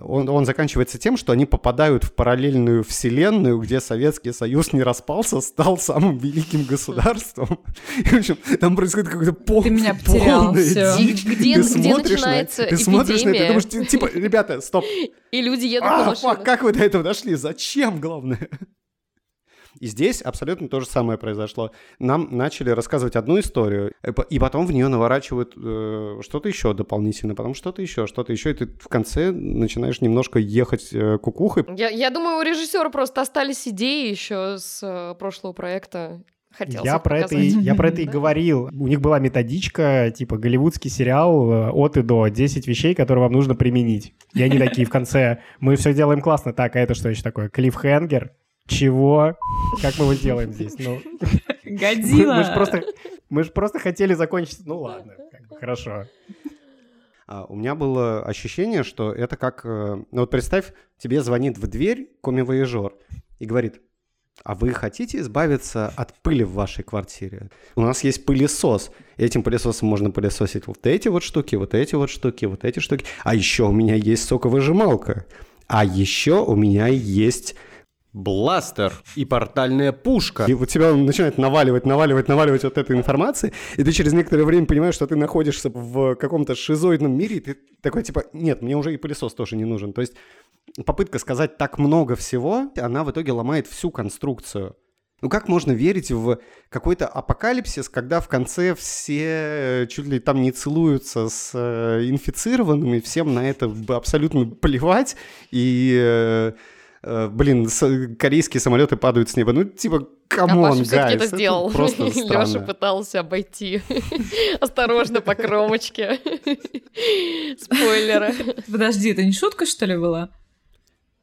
Speaker 1: он, он заканчивается тем, что они попадают в параллельную вселенную, где Советский Союз не распался, стал самым великим государством. [LAUGHS] И, в общем, там происходит какой-то пол,
Speaker 3: Ты меня потерял,
Speaker 1: полная
Speaker 3: всё.
Speaker 1: дичь.
Speaker 4: Где-
Speaker 1: Ты
Speaker 4: где
Speaker 1: смотришь
Speaker 4: начинается
Speaker 1: на, Ты смотришь на это
Speaker 4: эпидемия?
Speaker 1: думаешь, ти- типа, ребята, стоп. [LAUGHS]
Speaker 4: И люди едут на
Speaker 1: А,
Speaker 4: машинах.
Speaker 1: фак, как вы до этого дошли? Зачем, главное? И здесь абсолютно то же самое произошло. Нам начали рассказывать одну историю, э, и потом в нее наворачивают э, что-то еще дополнительно, потом что-то еще, что-то еще, и ты в конце начинаешь немножко ехать э, кукухой.
Speaker 4: Я, я думаю, у режиссера просто остались идеи еще с э, прошлого проекта. Хотелось
Speaker 2: Я про, это и,
Speaker 4: показать.
Speaker 2: я про это и говорил. У них была методичка, типа голливудский сериал э, от и до, 10 вещей, которые вам нужно применить. И они такие в конце, мы все делаем классно, так, а это что еще такое? Клиффхенгер? Чего? Как мы его сделаем здесь? Ну,
Speaker 3: Годзилла.
Speaker 2: мы же просто, мы ж просто хотели закончить. Ну ладно, как бы, хорошо.
Speaker 1: А, У меня было ощущение, что это как... э, Ну вот представь, тебе звонит в дверь коми-вояжер и говорит, а вы хотите избавиться от пыли в вашей квартире? У нас есть пылесос. Этим пылесосом можно пылесосить вот эти вот штуки, вот эти вот штуки, вот эти штуки. А еще у меня есть соковыжималка. А еще у меня есть бластер и портальная пушка. И вот тебя он начинает наваливать, наваливать, наваливать вот этой информации, и ты через некоторое время понимаешь, что ты находишься в каком-то шизоидном мире, и ты такой типа, нет, мне уже и пылесос тоже не нужен. То есть попытка сказать так много всего, она в итоге ломает всю конструкцию. Ну как можно верить в какой-то апокалипсис, когда в конце все э, чуть ли там не целуются с э, инфицированными, всем на это абсолютно плевать, и, э, блин, с- корейские самолеты падают с неба. Ну типа,
Speaker 4: А
Speaker 1: come on,
Speaker 4: Паша все-таки
Speaker 1: guys,
Speaker 4: это сделал.
Speaker 1: просто [LAUGHS]
Speaker 4: Леша
Speaker 1: странно.
Speaker 4: пытался обойти [LAUGHS] осторожно по кромочке. [LAUGHS] Спойлеры.
Speaker 3: Подожди, это не шутка, что ли, была?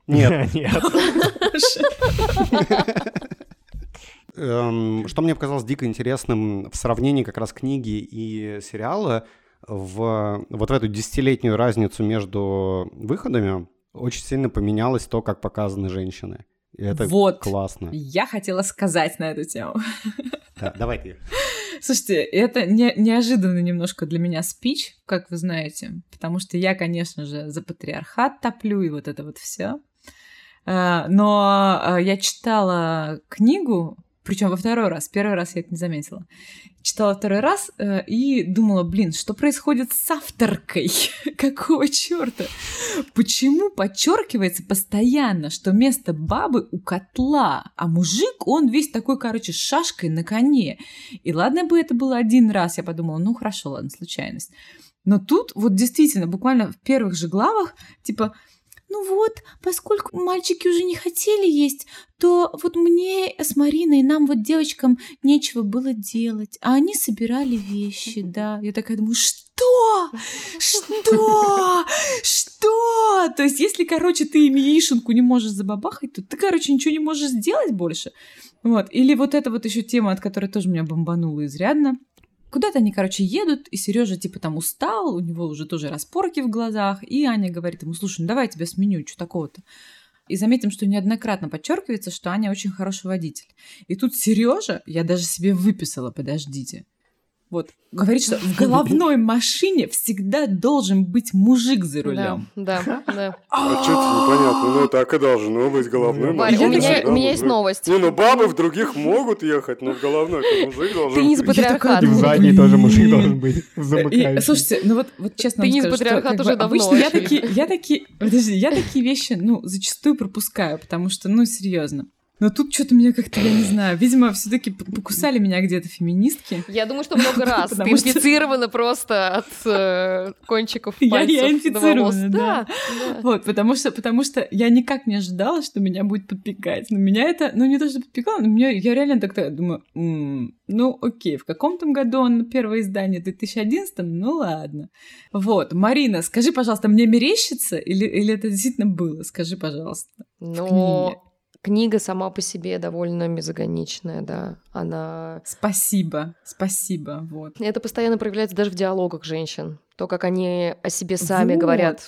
Speaker 1: Нет,
Speaker 2: Нет.
Speaker 1: Эм, Что мне показалось дико интересным в сравнении как раз книги и сериала, в вот в эту десятилетнюю разницу между выходами очень сильно поменялось то, как показаны женщины. И это
Speaker 3: Вот.
Speaker 1: классно.
Speaker 3: Я хотела сказать на эту тему. [LAUGHS]
Speaker 1: Да, давай ты.
Speaker 3: Слушайте, это не, неожиданно немножко для меня спич, как вы знаете, потому что я, конечно же, за патриархат топлю и вот это вот все. Но а, я читала книгу, причем во второй раз, первый раз я это не заметила. Читала второй раз э, и думала, блин, что происходит с авторкой? [LAUGHS] Какого черта? Почему подчеркивается постоянно, что место бабы у котла, а мужик, он весь такой, короче, с шашкой на коне. И ладно бы это было один раз, я подумала, ну хорошо, ладно, случайность. Но тут вот действительно, буквально в первых же главах, типа, ну вот, поскольку мальчики уже не хотели есть, то вот мне с Мариной, нам вот девочкам нечего было делать, а они собирали вещи, [LAUGHS] да. Я такая думаю, что? Что? Что? То есть, если, короче, ты им яишенку не можешь забабахать, то ты, короче, ничего не можешь сделать больше. Вот. Или вот эта вот еще тема, от которой тоже меня бомбанула изрядно. Куда-то они, короче, едут, и Сережа типа там устал, у него уже тоже распорки в глазах, и Аня говорит ему, слушай, ну давай я тебя сменю, что такого-то? И заметим, что неоднократно подчеркивается, что Аня очень хороший водитель. И тут Сережа, я даже себе выписала, подождите. Вот, говорит, что в головной машине всегда должен быть мужик за рулем.
Speaker 4: Да, да, да.
Speaker 9: А что это непонятно? Ну, так и должно быть головной машине
Speaker 4: у меня, есть новость.
Speaker 9: Не, ну бабы в других могут ехать, но в головной мужик должен
Speaker 4: Ты не за
Speaker 9: быть.
Speaker 4: патриархат.
Speaker 2: И в задней тоже мужик должен быть
Speaker 3: слушайте, ну вот, вот честно
Speaker 4: Ты не за
Speaker 3: скажу, что,
Speaker 4: патриархат
Speaker 3: как
Speaker 4: уже давно,
Speaker 3: обычно я такие, я такие, подожди, я такие вещи, ну, зачастую пропускаю, потому что, ну, серьезно. Но тут что-то меня как-то, я не знаю, видимо, все таки покусали меня где-то феминистки.
Speaker 4: Я думаю, что много [LAUGHS] раз. Ты инфицирована просто от э, кончиков пальцев
Speaker 3: я инфицирована, да. Вот, потому что, потому что я никак не ожидала, что меня будет подпекать. Но меня это, ну, не то, что подпекало, но меня, я реально так думаю, «М, ну, окей, в каком-то году он первое издание, в 2011, ну, ладно. Вот, Марина, скажи, пожалуйста, мне мерещится или, или это действительно было? Скажи, пожалуйста. Книге.
Speaker 4: Книга сама по себе довольно мезогоничная, да. Она...
Speaker 3: Спасибо, спасибо, вот.
Speaker 4: Это постоянно проявляется даже в диалогах женщин. То, как они о себе сами
Speaker 3: Вот.
Speaker 4: говорят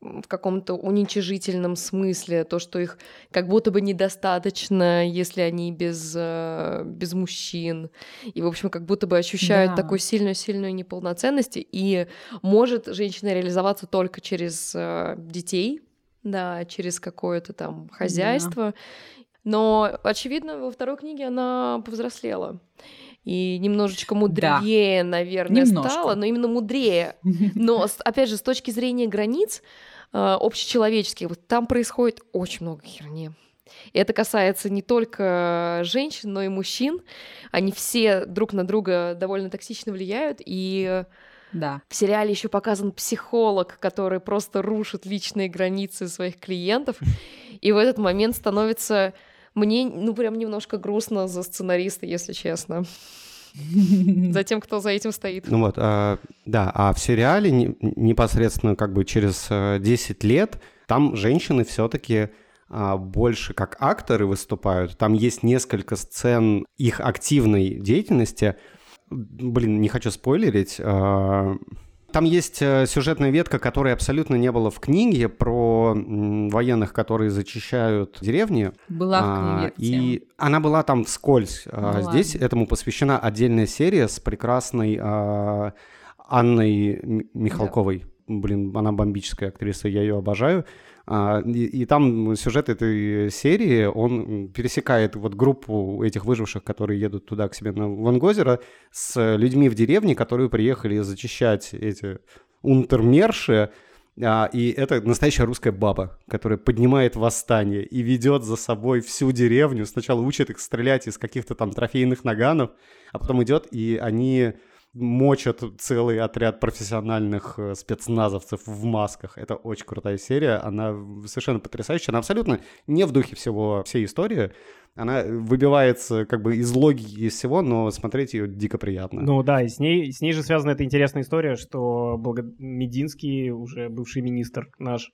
Speaker 4: в каком-то уничижительном смысле, то, что их как будто бы недостаточно, если они без, э, без мужчин. И, в общем, как будто бы ощущают
Speaker 3: Да.
Speaker 4: такую сильную-сильную неполноценность. И может женщина реализоваться только через э, детей, да, через какое-то там хозяйство. Но, очевидно, во второй книге она повзрослела. И немножечко мудрее, наверное,
Speaker 3: Немножко.
Speaker 4: стала, но именно мудрее. [LAUGHS] Но, опять же, с точки зрения границ э, общечеловеческих, вот там происходит очень много херни. И это касается не только женщин, но и мужчин. Они все друг на друга довольно токсично влияют. И
Speaker 3: Да.
Speaker 4: в сериале еще показан психолог, который просто рушит личные границы своих клиентов. [LAUGHS] И в этот момент становится мне, ну, прям немножко грустно за сценариста, если честно. [LAUGHS] За тем, кто за этим стоит.
Speaker 1: Ну вот, а, да, а в сериале не- непосредственно как бы через э, 10 лет там женщины все-таки больше как акторы выступают. Там есть несколько сцен их активной деятельности. Блин, не хочу спойлерить. а, Там есть э, сюжетная ветка, которой абсолютно не было в книге про военных, которые зачищают деревни.
Speaker 3: Была в
Speaker 1: А,
Speaker 3: книге.
Speaker 1: И она была там вскользь. А,
Speaker 3: Ну
Speaker 1: Здесь этому посвящена отдельная серия с прекрасной а, Анной Михалковой. Блин, она бомбическая актриса, я ее обожаю. А, И, и там сюжет этой серии, он пересекает вот группу этих выживших, которые едут туда к себе на Вангозеро, с людьми в деревне, которые приехали зачищать эти унтермерши, а, и это настоящая русская баба, которая поднимает восстание и ведет за собой всю деревню. Сначала учит их стрелять из каких-то там трофейных наганов, а потом идет, и они мочат целый отряд профессиональных э, спецназовцев в масках. Это очень крутая серия, она совершенно потрясающая, она абсолютно не в духе всего всей истории. Она выбивается как бы из логики из всего, но смотреть ее дико приятно.
Speaker 2: Ну да, и с ней, с ней же связана эта интересная история, что благо... Мединский, уже бывший министр наш,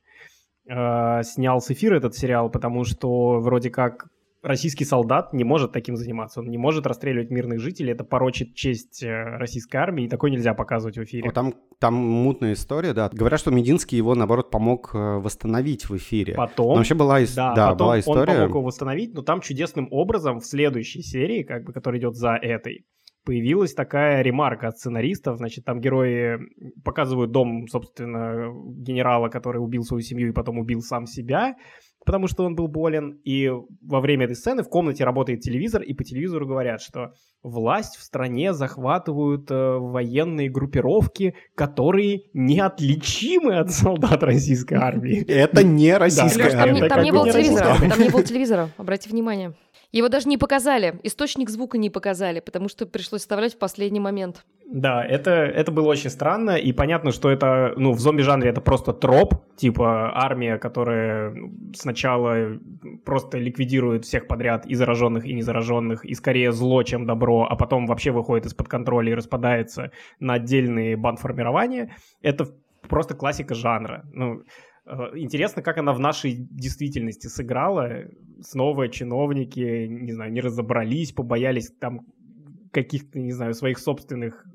Speaker 2: э, снял с эфира этот сериал, потому что вроде как российский солдат не может таким заниматься, он не может расстреливать мирных жителей, это порочит честь э, российской армии, и такое нельзя показывать в эфире.
Speaker 1: О, там, там мутная история, да. Говорят, что Мединский его, наоборот, помог э, восстановить в эфире.
Speaker 2: Потом,
Speaker 1: Но вообще была,
Speaker 2: да,
Speaker 1: да,
Speaker 2: потом
Speaker 1: была
Speaker 2: он
Speaker 1: история.
Speaker 2: помог его восстановить, но там чудесным образом в следующей серии, как бы, которая идет за этой, появилась такая ремарка от сценаристов. Значит, там герои показывают дом, собственно, генерала, который убил свою семью и потом убил сам себя, потому что он был болен. И во время этой сцены в комнате работает телевизор, и по телевизору говорят, что власть в стране захватывают э, военные группировки, которые неотличимы от солдат российской армии. [LAUGHS]
Speaker 1: Это не российская армия.
Speaker 4: там не
Speaker 2: бы
Speaker 4: было телевизора. Там не было [LAUGHS] телевизора, обрати внимание. Его даже не показали. Источник звука не показали, потому что пришлось вставлять в последний момент.
Speaker 2: Да, это, это было очень странно, и понятно, что это, ну, в зомби-жанре это просто троп, типа армия, которая сначала просто ликвидирует всех подряд, и зараженных, и незараженных, и скорее зло, чем добро, а потом вообще выходит из-под контроля и распадается на отдельные бандформирования. Это просто классика жанра. Ну, э, Интересно, как она в нашей действительности сыграла. Снова чиновники, не знаю, не разобрались, побоялись там каких-то, не знаю, своих собственных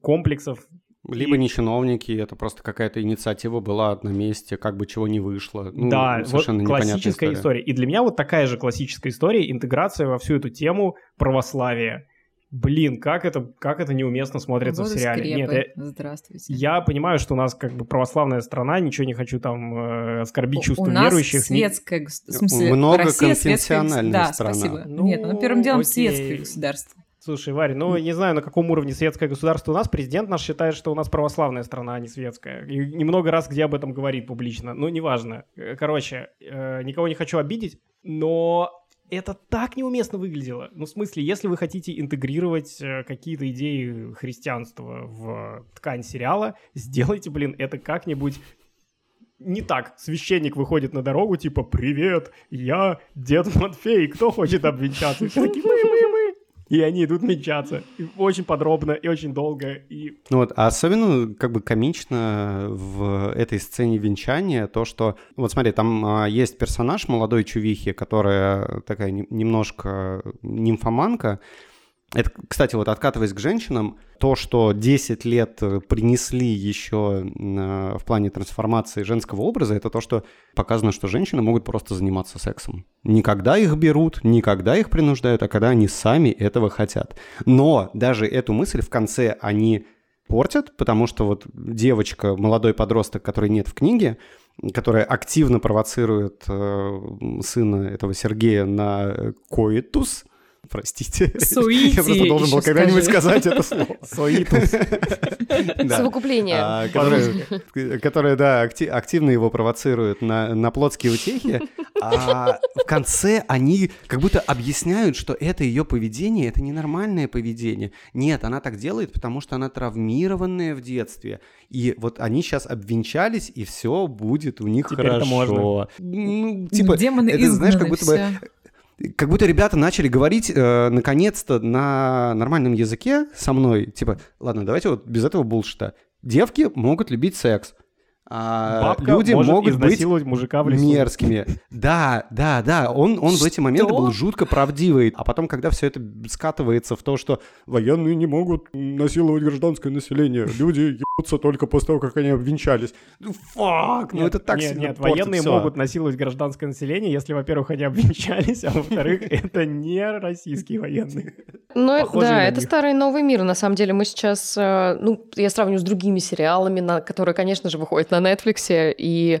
Speaker 2: комплексов.
Speaker 1: Либо
Speaker 2: И-
Speaker 1: не чиновники, это просто какая-то инициатива была на месте, как бы чего не вышло. Ну,
Speaker 2: да, вот
Speaker 1: совершенно непонятная
Speaker 2: классическая история. И для меня вот такая же классическая история, интеграция во всю эту тему православия. Блин, как это, как это неуместно смотрится
Speaker 3: Вот
Speaker 2: в сериале. Нет, я,
Speaker 3: Здравствуйте.
Speaker 2: я понимаю, что у нас как бы православная страна, ничего не хочу там э, оскорбить
Speaker 3: У-
Speaker 2: чувства
Speaker 3: у нас
Speaker 2: верующих.
Speaker 3: государство. В смысле,
Speaker 1: Много
Speaker 3: Россия
Speaker 1: конфессиональная
Speaker 3: гос- Да,
Speaker 1: страна.
Speaker 3: спасибо.
Speaker 2: Ну,
Speaker 3: Нет, ну, первым делом
Speaker 2: окей.
Speaker 3: светское государство.
Speaker 2: Слушай, Варя, ну не знаю, на каком уровне светское государство у нас. Президент наш считает, что у нас православная страна, а не светская. И немного раз где об этом говорит публично. Ну, неважно. Э, Короче, э, никого не хочу обидеть, но это так неуместно выглядело. Ну, в смысле, если вы хотите интегрировать э, какие-то идеи христианства в ткань сериала, сделайте, блин, это как-нибудь не так. Священник выходит на дорогу, типа, «Привет, я дед Матфей, кто хочет обвенчаться?» Все такие, «Мы, мы, мы». И они идут венчаться. И очень подробно, и очень долго, и...
Speaker 1: Ну вот, а особенно как бы комично в этой сцене венчания то, что... Вот смотри, там а, есть персонаж молодой чувихи, которая такая не- немножко нимфоманка. Это, кстати, вот откатываясь к женщинам, то, что 10 лет э, принесли еще э, в плане трансформации женского образа, это то, что показано, что женщины могут просто заниматься сексом. Никогда их берут, никогда их принуждают, а когда они сами этого хотят. Но даже эту мысль в конце они портят, потому что вот девочка, молодой подросток, который нет в книге, которая активно провоцирует э, сына этого Сергея на э, коитус, простите,
Speaker 3: Суити [LAUGHS]
Speaker 1: я просто должен был когда-нибудь сказать это слово.
Speaker 2: Соитус. [LAUGHS]
Speaker 1: Да.
Speaker 4: Совокупление.
Speaker 1: А, которая, да, акти- активно его провоцирует на, на плотские утехи, а в конце они как будто объясняют, что это ее поведение, это ненормальное поведение. Нет, она так делает, потому что она травмированная в детстве. И вот они сейчас обвенчались, и все будет у них хорошо. Ну, типа,
Speaker 3: Демоны
Speaker 1: это, знаешь, как будто бы. Как будто ребята начали говорить э, наконец-то на нормальном языке со мной. Типа, ладно, давайте вот без этого булшита. Девки могут любить секс. А
Speaker 2: Бабка
Speaker 1: люди
Speaker 2: может
Speaker 1: могут быть
Speaker 2: изнасиловать мужика в лесу.
Speaker 1: мерзкими. Да, да, да. Он, он в эти моменты был жутко правдивый. А потом, когда все это скатывается в то, что военные не могут насиловать гражданское население, люди ебутся только после того, как они обвенчались. Ну, фак, ну это так
Speaker 2: нет,
Speaker 1: сильно
Speaker 2: нет, военные могут насиловать гражданское население, если, во-первых, они обвенчались, а во-вторых, [LAUGHS] это не российские военные.
Speaker 4: Ну, да, это старый новый мир. На самом деле мы сейчас, э, ну, я сравню с другими сериалами, на, которые, конечно же, выходят на Netflix, и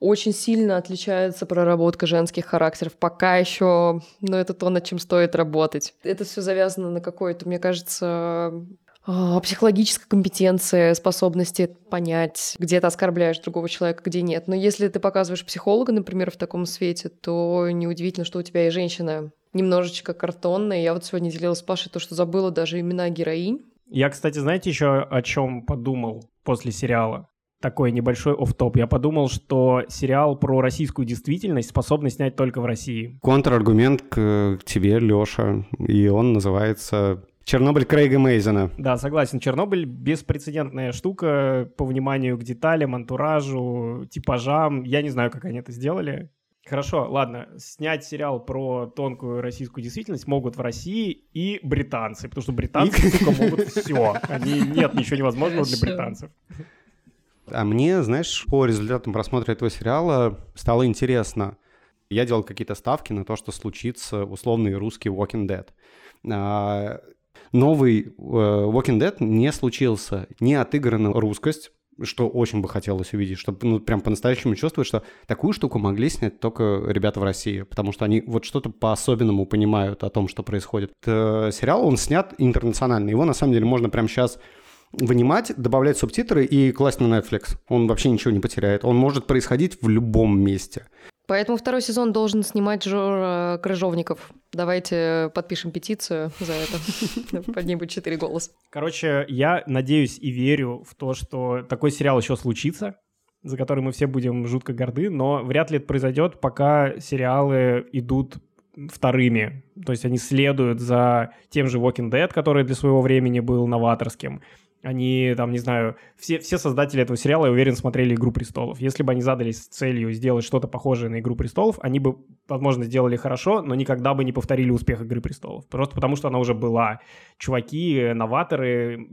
Speaker 4: очень сильно отличается проработка женских характеров. Пока еще, ну, это то, над чем стоит работать. Это все завязано на какой-то, мне кажется, а, психологической компетенции, способности понять, где ты оскорбляешь другого человека, где нет. Но если ты показываешь психолога, например, в таком свете, то неудивительно, что у тебя и женщина немножечко картонная. Я вот сегодня делилась с Пашей то, что забыла даже имена героинь.
Speaker 2: Я, кстати, знаете еще о чем подумал после сериала? Такой небольшой офф-топ. Я подумал, что сериал про российскую действительность способны снять только в России.
Speaker 1: Контраргумент к тебе, Лёша, и он называется «Чернобыль Крейга Мейзена».
Speaker 2: Да, согласен. Чернобыль беспрецедентная штука по вниманию к деталям, антуражу, типажам. Я не знаю, как они это сделали. Хорошо, ладно, снять сериал про тонкую российскую действительность могут в России и британцы, потому что британцы,
Speaker 1: И-
Speaker 2: сука, могут все. Они нет ничего невозможного для британцев.
Speaker 1: А мне, знаешь, по результатам просмотра этого сериала стало интересно. Я делал какие-то ставки на то, что случится условный русский Walking Dead. А, Новый э, Walking Dead не случился. Не отыграна русскость, что очень бы хотелось увидеть, чтобы ну, прям по-настоящему чувствовать, что такую штуку могли снять только ребята в России, потому что они вот что-то по-особенному понимают о том, что происходит. Э, сериал, он снят интернационально. Его, на самом деле, можно прямо сейчас вынимать, добавлять субтитры и класть на Netflix. Он вообще ничего не потеряет. Он может происходить в любом месте.
Speaker 4: Поэтому второй сезон должен снимать Жора Крыжовников. Давайте подпишем петицию за это. [LAUGHS] Под ней будет четыре голоса.
Speaker 2: Короче, я надеюсь и верю в то, что такой сериал еще случится, за который мы все будем жутко горды, но вряд ли это произойдет, пока сериалы идут вторыми. То есть они следуют за тем же Walking Dead, который для своего времени был новаторским. Они, там, не знаю, все, все создатели этого сериала, я уверен, смотрели «Игру престолов». Если бы они задались целью сделать что-то похожее на «Игру престолов», они бы, возможно, сделали хорошо, но никогда бы не повторили успех «Игры престолов». Просто потому, что она уже была. Чуваки, новаторы,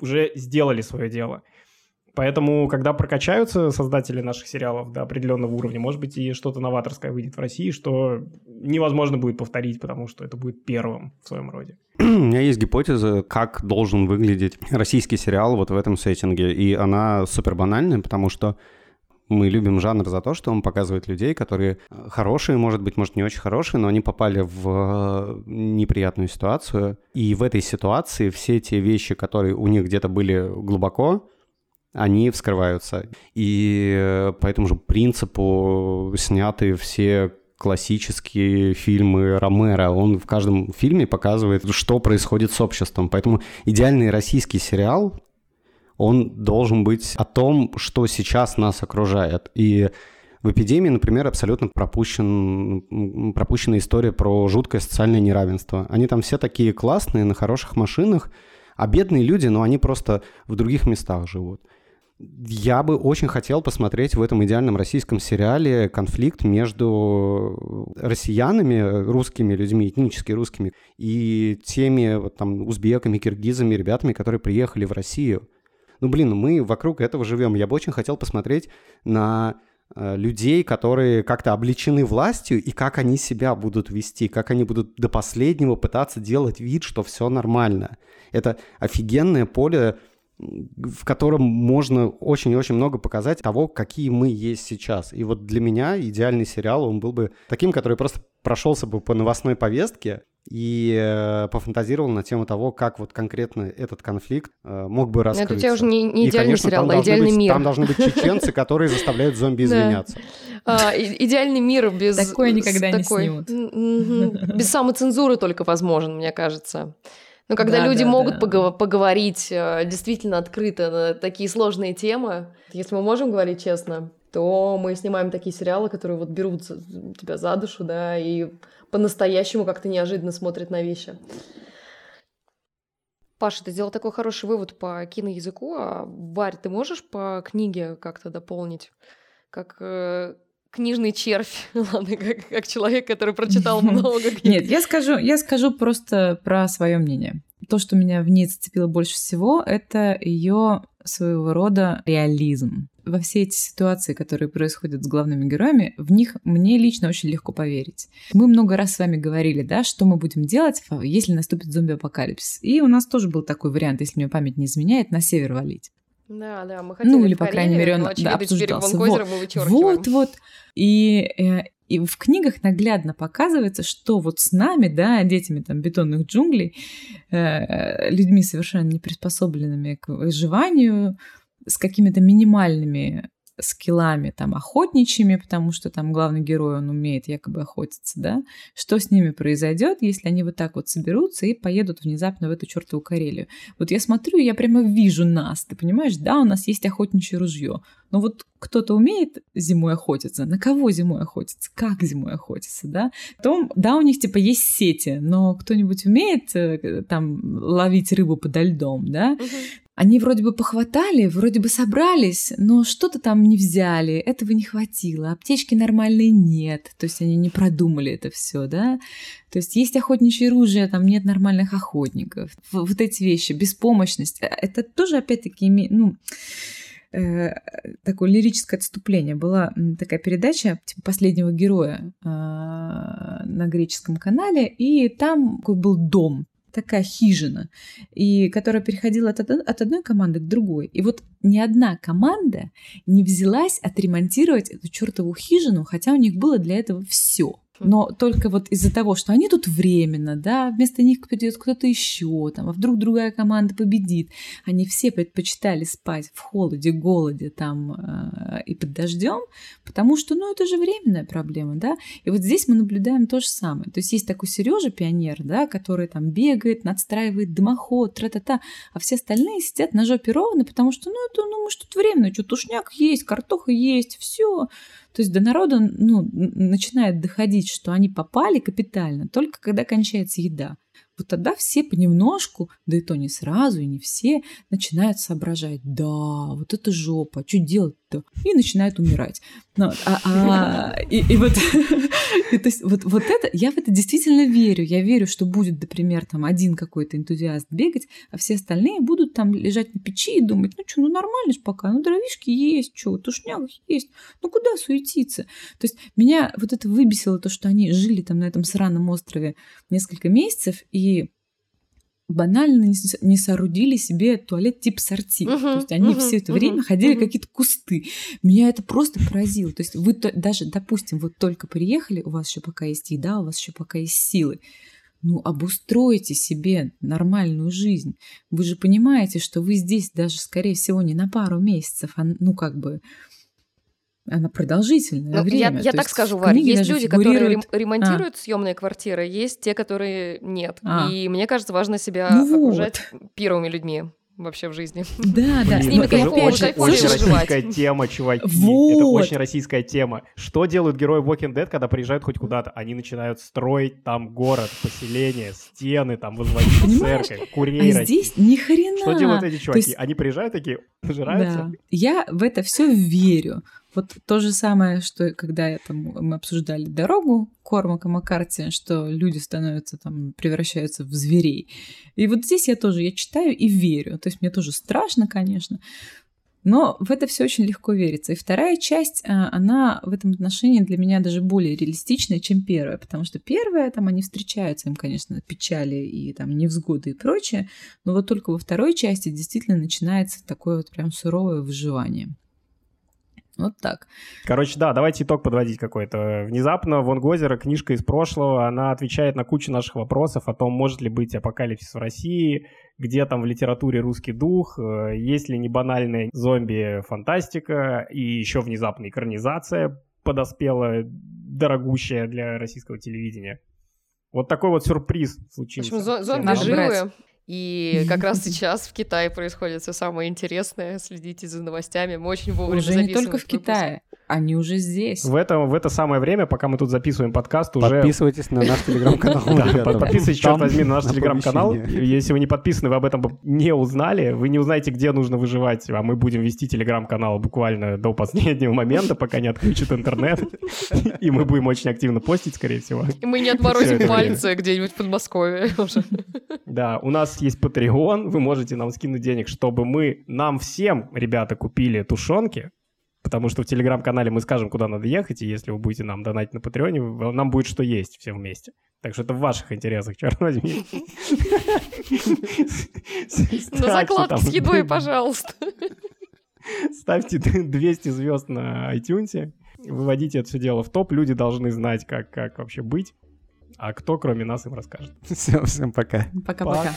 Speaker 2: уже сделали свое дело. Поэтому, когда прокачаются создатели наших сериалов до определенного уровня, может быть, и что-то новаторское выйдет в России, что невозможно будет повторить, потому что это будет первым в своем роде. [CLEARS THROAT]
Speaker 1: У меня есть гипотеза, как должен выглядеть российский сериал вот в этом сеттинге, и она супер банальная, потому что мы любим жанр за то, что он показывает людей, которые хорошие, может быть, может, не очень хорошие, но они попали в неприятную ситуацию. И в этой ситуации все те вещи, которые у них где-то были глубоко, они вскрываются. И по этому же принципу сняты все классические фильмы Ромера. Он в каждом фильме показывает, что происходит с обществом. Поэтому идеальный российский сериал, он должен быть о том, что сейчас нас окружает. И в «Эпидемии», например, абсолютно пропущен, пропущена история про жуткое социальное неравенство. Они там все такие классные, на хороших машинах, а бедные люди, ну, они просто в других местах живут. Я бы очень хотел посмотреть в этом идеальном российском сериале конфликт между россиянами, русскими людьми, этнически русскими, и теми вот, там узбеками, киргизами, ребятами, которые приехали в Россию. Ну, блин, ну мы вокруг этого живем. Я бы очень хотел посмотреть на э, людей, которые как-то обличены властью, и как они себя будут вести, как они будут до последнего пытаться делать вид, что все нормально. Это офигенное поле в котором можно очень-очень много показать того, какие мы есть сейчас. И вот для меня идеальный сериал, он был бы таким, который просто прошелся бы по новостной повестке и э, пофантазировал на тему того, как вот конкретно этот конфликт э, мог бы раскрыться.
Speaker 4: Это у тебя уже не, не
Speaker 1: и,
Speaker 4: идеальный
Speaker 1: конечно,
Speaker 4: сериал,
Speaker 1: а
Speaker 4: идеальный
Speaker 1: быть,
Speaker 4: мир.
Speaker 1: Там должны быть чеченцы, [LAUGHS] которые заставляют зомби извиняться.
Speaker 4: А, идеальный мир без...
Speaker 3: Такое никогда не снимут.
Speaker 4: Без самоцензуры только возможен, мне кажется. Но когда
Speaker 3: Да,
Speaker 4: люди
Speaker 3: да,
Speaker 4: могут
Speaker 3: да.
Speaker 4: пого- поговорить э, действительно открыто на такие сложные темы, если мы можем говорить честно, то мы снимаем такие сериалы, которые вот берут тебя за душу, да, и по-настоящему как-то неожиданно смотрят на вещи. Паша, ты сделал такой хороший вывод по киноязыку, а Варь, ты можешь по книге как-то дополнить? Как э, книжный червь, [LAUGHS] ладно, как, как человек, который прочитал много книг.
Speaker 3: Нет, я скажу, я скажу просто про свое мнение. То, что меня в ней зацепило больше всего, это ее своего рода реализм. Во все эти ситуации, которые происходят с главными героями, в них мне лично очень легко поверить. Мы много раз с вами говорили, да, что мы будем делать, если наступит зомби-апокалипсис. И у нас тоже был такой вариант, если мне память не изменяет, на север валить.
Speaker 4: Да, да, мы хотели
Speaker 3: Ну, или, по крайней
Speaker 4: Карелию,
Speaker 3: мере, он да, обсуждался. Вот. Вот, вот. И, э, и в книгах наглядно показывается, что вот с нами, да, детьми там бетонных джунглей, э, людьми совершенно не приспособленными к выживанию, с какими-то минимальными скиллами там охотничьими, потому что там главный герой, он умеет якобы охотиться, да, что с ними произойдет, если они вот так вот соберутся и поедут внезапно в эту чертову Карелию. Вот я смотрю, я прямо вижу нас, ты понимаешь, да, у нас есть охотничье ружье, но вот кто-то умеет зимой охотиться, на кого зимой охотиться, как зимой охотиться, да? Потом, да, у них типа есть сети, но кто-нибудь умеет э, там ловить рыбу подо льдом, да? Они вроде бы похватали, вроде бы собрались, но что-то там не взяли, этого не хватило, аптечки нормальной нет, то есть они не продумали это все, да? То есть есть охотничье оружие, там нет нормальных охотников. Вот эти вещи, беспомощность, э, это тоже опять-таки ну, э, такое лирическое отступление. Была такая передача типа последнего героя э, на греческом канале, и там был дом, такая хижина, и которая переходила от, от одной команды к другой. И вот ни одна команда не взялась отремонтировать эту чертову хижину, хотя у них было для этого все. Но только вот из-за того, что они тут временно, да, вместо них придет кто-то еще, там, а вдруг другая команда победит, они все предпочитали спать в холоде, голоде там э, и под дождем, потому что, ну, это же временная проблема, да. И вот здесь мы наблюдаем то же самое. То есть есть такой Сережа пионер, да, который там бегает, надстраивает дымоход, тра-та-та, а все остальные сидят на жопе ровно, потому что, ну, это, ну, мы тут временно, что тушняк есть, картоха есть, все. То есть до народа ну, начинает доходить, что они попали капитально только когда кончается еда. Вот тогда все понемножку, да и то не сразу, и не все, начинают соображать, да, вот это жопа, что делать то и начинают умирать. Ну, а, а, и, и вот, [LAUGHS] и, то есть, вот, вот это, я в это действительно верю. Я верю, что будет, например, там один какой-то энтузиаст бегать, а все остальные будут там лежать на печи и думать, ну что, ну нормально же пока, ну дровишки есть, что, тушняк есть, ну куда суетиться? То есть меня вот это выбесило, то, что они жили там на этом сраном острове несколько месяцев, и банально не, соорудили себе туалет тип сорти. Uh-huh, то есть они uh-huh, все это uh-huh, время ходили uh-huh. какие-то кусты. Меня это просто поразило. То есть вы то, даже, допустим, вот только приехали, у вас еще пока есть еда, у вас еще пока есть силы. Ну, обустройте себе нормальную жизнь. Вы же понимаете, что вы здесь даже, скорее всего, не на пару месяцев, а ну как бы она продолжительное ну, время.
Speaker 4: Я, я так скажу, Варя, есть люди, фигурирует... которые ремонтируют а. съемные квартиры, есть те, которые нет. А. И мне кажется, важно себя ну окружать вот. первыми людьми вообще в жизни.
Speaker 3: Да, да.
Speaker 2: С ними это очень, очень российская тема, чуваки. Вот. Это очень российская тема. Что делают герои Walking Dead, когда приезжают хоть куда-то? Они начинают строить там город, поселение, стены, там возводить Понимаешь? церковь, курей
Speaker 3: А здесь ни хрена.
Speaker 2: Что делают эти чуваки? Есть... Они приезжают такие, нажираются? Да.
Speaker 3: Я в это все верю. Вот то же самое, что когда я, там, мы обсуждали дорогу Кормака Маккарти, что люди становятся там, превращаются в зверей. И вот здесь я тоже, я читаю и верю. То есть мне тоже страшно, конечно, но в это все очень легко верится. И вторая часть, а, она в этом отношении для меня даже более реалистичная, чем первая, потому что первая, там они встречаются, им, конечно, печали и там невзгоды и прочее, но вот только во второй части действительно начинается такое вот прям суровое выживание. Вот так.
Speaker 2: Короче, да, давайте итог подводить какой-то. Внезапно Вон Гозера, книжка из прошлого, она отвечает на кучу наших вопросов о том, может ли быть апокалипсис в России, где там в литературе русский дух, э, есть ли не банальная зомби-фантастика и еще внезапная экранизация подоспела, дорогущая для российского телевидения. Вот такой вот сюрприз случился. В
Speaker 4: общем, зомби живые. И как раз [LAUGHS] сейчас в Китае происходит все самое интересное. Следите за новостями. Мы очень вовремя
Speaker 3: Уже не только в Китае. Они уже здесь.
Speaker 2: В это, в это самое время, пока мы тут записываем подкаст, уже...
Speaker 1: Подписывайтесь на наш телеграм-канал. [LAUGHS]
Speaker 2: Подписывайтесь, черт возьми, на наш телеграм-канал. Если вы не подписаны, вы об этом не узнали, вы не узнаете, где нужно выживать, а мы будем вести телеграм-канал буквально до последнего момента, пока не отключат интернет. И мы будем очень активно постить, скорее всего.
Speaker 4: И мы не отморозим пальцы где-нибудь в Подмосковье уже.
Speaker 2: Да, у нас есть Patreon, вы можете нам скинуть денег, чтобы мы, нам всем, ребята, купили тушенки, потому что в телеграм-канале мы скажем, куда надо ехать, и если вы будете нам донатить на Патреоне, нам будет что есть всем вместе. Так что это в ваших интересах, черт возьми. [LAUGHS]
Speaker 4: На закладке с едой, пожалуйста.
Speaker 2: Ставьте 200 звезд на iTunes, выводите это все дело в топ, люди должны знать, как, как вообще быть, а кто, кроме нас, им расскажет.
Speaker 1: Все, всем пока.
Speaker 3: Пока-пока.